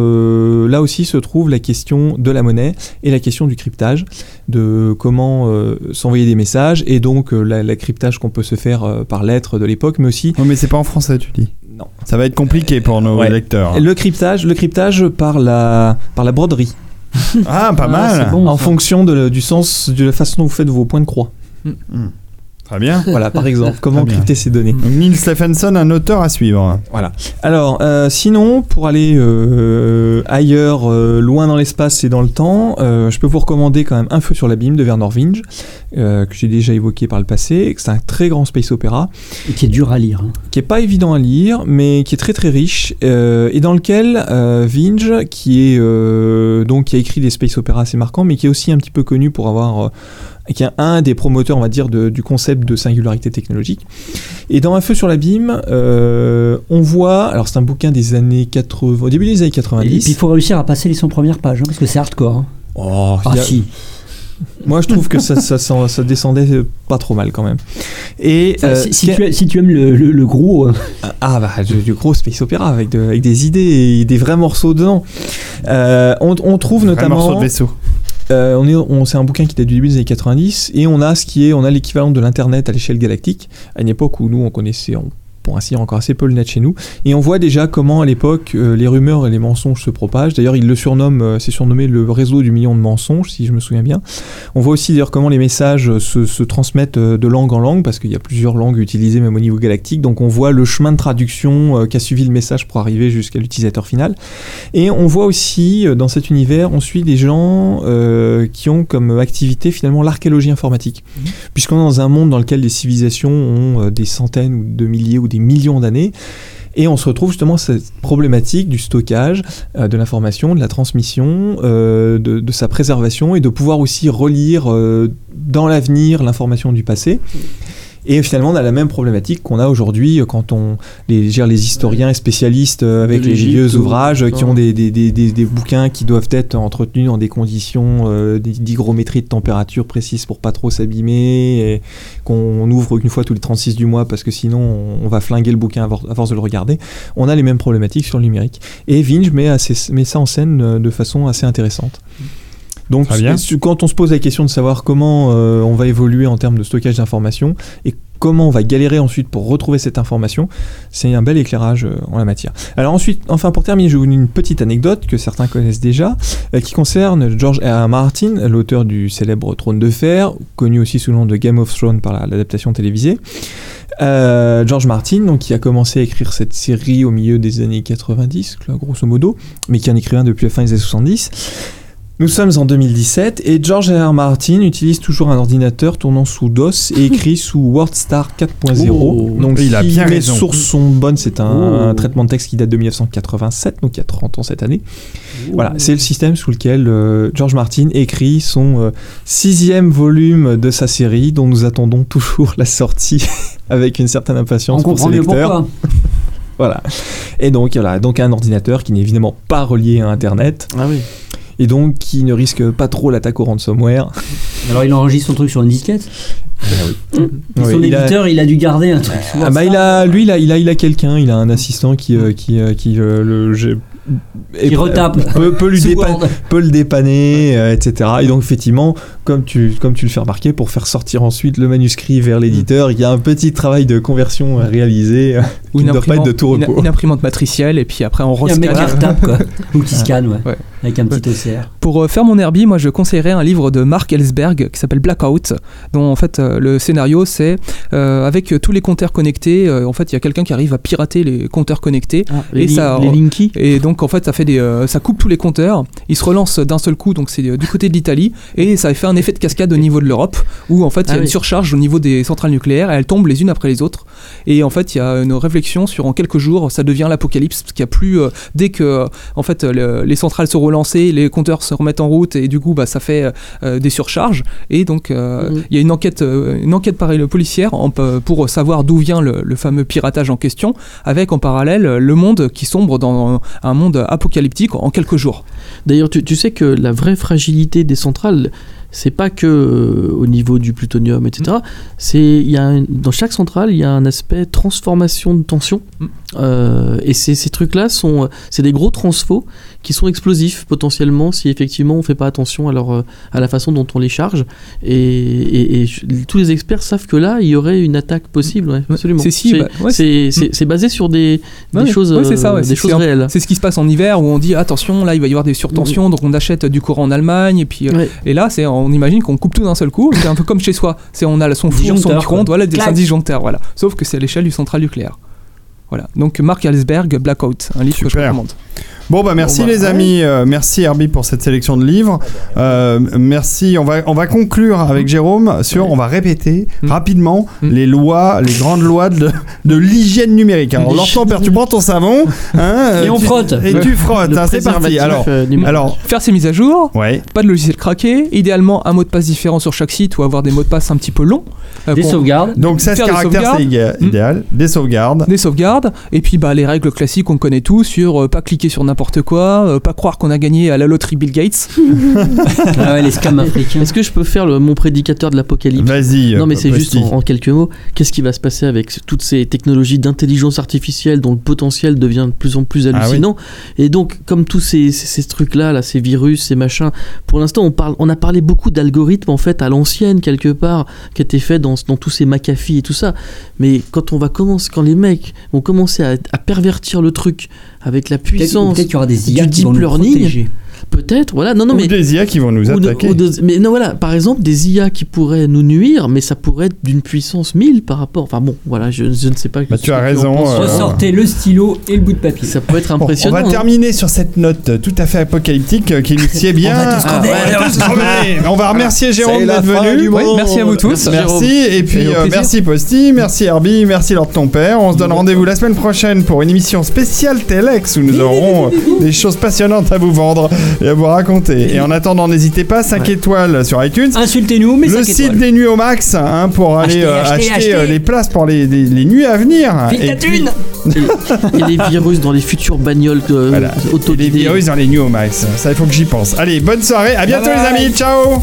là aussi se trouve la question de la monnaie et la question du cryptage, de comment s'envoyer des messages, et donc euh, la, la cryptage qu'on peut se faire euh, par lettre de l'époque, mais aussi... Non, mais c'est pas en français, tu dis. Non. Ça va être compliqué pour nos Ouais. lecteurs. Le cryptage, le cryptage par la, par la broderie, Ah, pas Ah, mal. c'est bon. en fonction de- du sens, de la façon dont vous faites vos points de croix. Très bien. [laughs] Voilà, par exemple, comment crypter ces données. Donc, Neil Stephenson, un auteur à suivre. Voilà. Alors, euh, sinon, pour aller euh, ailleurs, euh, loin dans l'espace et dans le temps, euh, je peux vous recommander quand même Un feu sur l'abîme de Werner Vinge, euh, que j'ai déjà évoqué par le passé. que C'est un très grand space opéra, Et qui est dur à lire. hein. qui est pas évident à lire, mais qui est très très riche, euh, et dans lequel euh, Vinge, qui est euh, donc qui a écrit des space opéras assez marquants, mais qui est aussi un petit peu connu pour avoir euh, qui est un des promoteurs, on va dire, de- du concept de singularité technologique. Et dans Un feu sur l'abîme, euh, on voit, alors c'est un bouquin des années 80, au début des années Et puis 90. il faut réussir à passer les 100 premières pages, hein, parce que c'est hardcore. hein. Oh, Ah a- si. Moi, je trouve que ça, ça, ça- ça descendait pas trop mal quand même. Et Enfin, euh, si, tu, aimes- si tu aimes le, le- le gros, euh, Ah bah du, du gros space opéra avec, de- avec des idées et des vrais morceaux dedans. Euh, on, on trouve Un notamment. morceau de vaisseau. Euh, on est, on, c'est un bouquin qui date du début des années 90 et on a ce qui est, on a l'équivalent de l'internet à l'échelle galactique. À une époque où nous on connaissait, on, pour ainsi dire encore assez peu le net chez nous et on voit déjà comment à l'époque euh, les rumeurs et les mensonges se propagent. D'ailleurs il le surnomme, euh, c'est surnommé le réseau du million de mensonges si je me souviens bien. On voit aussi d'ailleurs comment les messages se, se transmettent euh, de langue en langue parce qu'il y a plusieurs langues utilisées même au niveau galactique. Donc on voit le chemin de traduction qu'a suivi le message pour arriver jusqu'à l'utilisateur final. Et on voit aussi, dans cet univers, on suit des gens qui ont comme activité finalement l'archéologie informatique. Puisqu'on est dans un monde dans lequel les civilisations ont des centaines ou de milliers ou des millions d'années. Et on se retrouve justement cette problématique du stockage euh, de l'information, de la transmission, euh, de, de sa préservation et de pouvoir aussi relire euh, dans l'avenir l'information du passé. Et finalement, on a la même problématique qu'on a aujourd'hui euh, quand on les, gère les historiens et spécialistes euh, avec les vieux ou- ouvrages qui ont des, des, des, des, bouquins qui doivent être entretenus dans des conditions euh, d'hygrométrie de température précises pour pas trop s'abîmer et qu'on ouvre une fois tous les 36 du mois parce que sinon on, on va flinguer le bouquin à, for- à force de le regarder. On a les mêmes problématiques sur le numérique. Et Vinge met, assez- met ça en scène de façon assez intéressante. Donc, quand on se pose la question de savoir comment euh, on va évoluer en termes de stockage d'informations et comment on va galérer ensuite pour retrouver cette information, c'est un bel éclairage euh, en la matière. Alors ensuite, enfin pour terminer, je vous donner une petite anecdote que certains connaissent déjà, euh, qui concerne George R. R. Martin, l'auteur du célèbre Trône de Fer, connu aussi sous le nom de Game of Thrones par la- l'adaptation télévisée. Euh, George Martin, donc, qui a commencé à écrire cette série au milieu des années 90, là, grosso modo, mais qui écrivait un depuis la fin des années 70. Nous sommes en 2017 et George R. R. Martin utilise toujours un ordinateur tournant sous DOS et [laughs] écrit sous WordStar 4.0. Oh. donc Il a bien raison. sources sont bonnes, c'est un, Oh. un traitement de texte qui date de 1987, donc il y a 30 ans cette année. Voilà, c'est le système sous lequel euh, George Martin écrit son euh, sixième volume de sa série, dont nous attendons [laughs] toujours la sortie [laughs] avec une certaine impatience on pour comprend ses lecteurs. Voilà. Et donc voilà, donc un ordinateur qui n'est évidemment pas relié à Internet Ah oui. Et donc qui ne risque pas trop l'attaque au ransomware. [laughs] Alors il enregistre son truc sur une disquette. Et Oui, son il a- éditeur, il a dû garder un truc. Ah bah il a, lui, il a, il a, il a quelqu'un, il a un assistant qui, euh, qui, euh, qui euh, le, Qui retape. peut, peut lui [laughs] Sous dépanner, Word. peut le dépanner, euh, etc. Et donc effectivement, comme tu, comme tu le fais remarquer, pour faire sortir ensuite le manuscrit vers l'éditeur, il y a un petit travail de conversion à réaliser euh, Ou qui une ne doit pas être imprimante, de tout une, repos. une imprimante matricielle et puis après on a un mec qui rescanne. retape, quoi. [laughs] Ou qui scanne, ouais. Ouais. Avec un petit OCR. Pour euh, faire mon Herbie, moi je conseillerais un livre de Mark Ellsberg qui s'appelle Blackout, dont en fait euh, le scénario c'est euh, avec tous les compteurs connectés, euh, en fait il y a quelqu'un qui arrive à pirater les compteurs connectés Ah, les, Et lin- ça- les Linky. et donc en fait ça fait des, euh, ça coupe tous les compteurs, il se relance d'un seul coup, donc c'est du côté de l'Italie et ça fait un effet de cascade au niveau de l'Europe où en fait il y a Ah une oui. surcharge au niveau des centrales nucléaires et elles tombent les unes après les autres et en fait il y a une réflexion sur en quelques jours ça devient l'apocalypse parce qu'il y a plus dès que en fait le- les centrales seront les compteurs se remettent en route et du coup bah ça fait euh, des surcharges et donc euh, Mhm. il y a une enquête euh, une enquête pareille policière en- pour savoir d'où vient le, le fameux piratage en question avec en parallèle euh, le monde qui sombre dans un monde apocalyptique en quelques jours. D'ailleurs, tu, tu sais que la vraie fragilité des centrales, c'est pas que euh, au niveau du plutonium, etc. C'est il y a un- dans chaque centrale, il y a un aspect transformation de tension, Mm. Euh, et ces, ces trucs-là sont, c'est des gros transfos qui sont explosifs potentiellement si effectivement on fait pas attention à leur, euh, à la façon dont on les charge. Et, et- et je- tous les experts savent que là, il y aurait une attaque possible, ouais, absolument. C'est si, bah, ouais, basé sur des, des Ouais, choses, ça, euh, des réelles. C'est ce qui se passe en hiver où on dit attention là il va y avoir des surtensions donc on achète du courant en Allemagne et puis euh, et là c'est on imagine qu'on coupe tout d'un seul coup c'est un peu comme chez soi. C'est on a son four son micro-ondes voilà des un disjoncteur voilà. Sauf que c'est à l'échelle du central nucléaire voilà donc Mark Ellsberg Blackout un livre que je Super. recommande Bon bah merci Bon, bah, les ouais. amis, Euh, merci Herbie pour cette sélection de livres. Euh, merci, on va on va conclure avec Jérôme sur, on va répéter Mm. rapidement Mm. les lois, les grandes lois de, de l'hygiène numérique. Alors ton père, tu prends ton savon hein, Et on tu- frotte. et tu frottes. Hein, c'est parti. Alors euh, faire ses mises à jour ouais. pas de logiciel craqué idéalement un mot de passe différent sur chaque site ou avoir des mots de passe un petit peu longs euh, Des sauvegardes. Donc 16 Faire des caractères c'est idé- idéal, des sauvegardes. des sauvegardes et puis bah les règles classiques qu'on connaît tous sur euh, pas cliquer sur n'importe quoi euh, pas croire qu'on a gagné à la loterie Bill Gates [laughs] Ah ouais, les scams africains. Est-ce que je peux faire le- mon prédicateur de l'apocalypse Vas-y. Non, mais c'est juste en, en quelques mots. Qu'est-ce qui va se passer avec toutes ces technologies d'intelligence artificielle dont le potentiel devient de plus en plus Ah oui. hallucinant Et donc, comme tous ces, ces- ces trucs-là, là, ces virus, ces machins, pour l'instant, on, parle, on a parlé beaucoup d'algorithmes en fait à l'ancienne quelque part, qui étaient faits dans, dans tous ces McAfee et tout ça. Mais quand on va commencer, quand les mecs vont commencer à, à pervertir le truc avec la puissance, peut-être qu'il y aura des du IA deep learning. Peut-être, voilà. Non, non, Ou mais des IA qui vont nous ou de- attaquer. ou de- mais non, voilà, par exemple, des IA qui pourraient nous nuire, mais ça pourrait être d'une puissance 1000 par rapport. Enfin bon, voilà, je, je ne sais pas. Bah, tu as raison, euh, Ressortez le stylo et le bout de papier. Ça peut être Bon, on impressionnant. va hein. terminer sur cette note euh, tout à fait apocalyptique euh, qui nous [laughs] sied bien. On va remercier Jérôme d'être venu. Oui, merci à vous tous Merci et puis euh, merci Posty, merci Herbie, merci Lord ton père. On se donne rendez-vous la semaine prochaine pour une émission spéciale Telex où nous aurons euh, des choses passionnantes à vous vendre et à vous raconter. Et en attendant, n'hésitez pas 5 étoiles sur iTunes. Insultez-nous, mais Le 5 site étoiles. des nuits au max hein, pour aller euh, acheter euh, achetez. les places pour les, les- les nuits à venir. Vite Et puis- thune Et les virus dans les futures bagnoles euh, Voilà. Et les virus dans les nuits au max. Ça, il faut que j'y pense. Allez, bonne soirée. À bientôt, Bye bye. les amis. Ciao.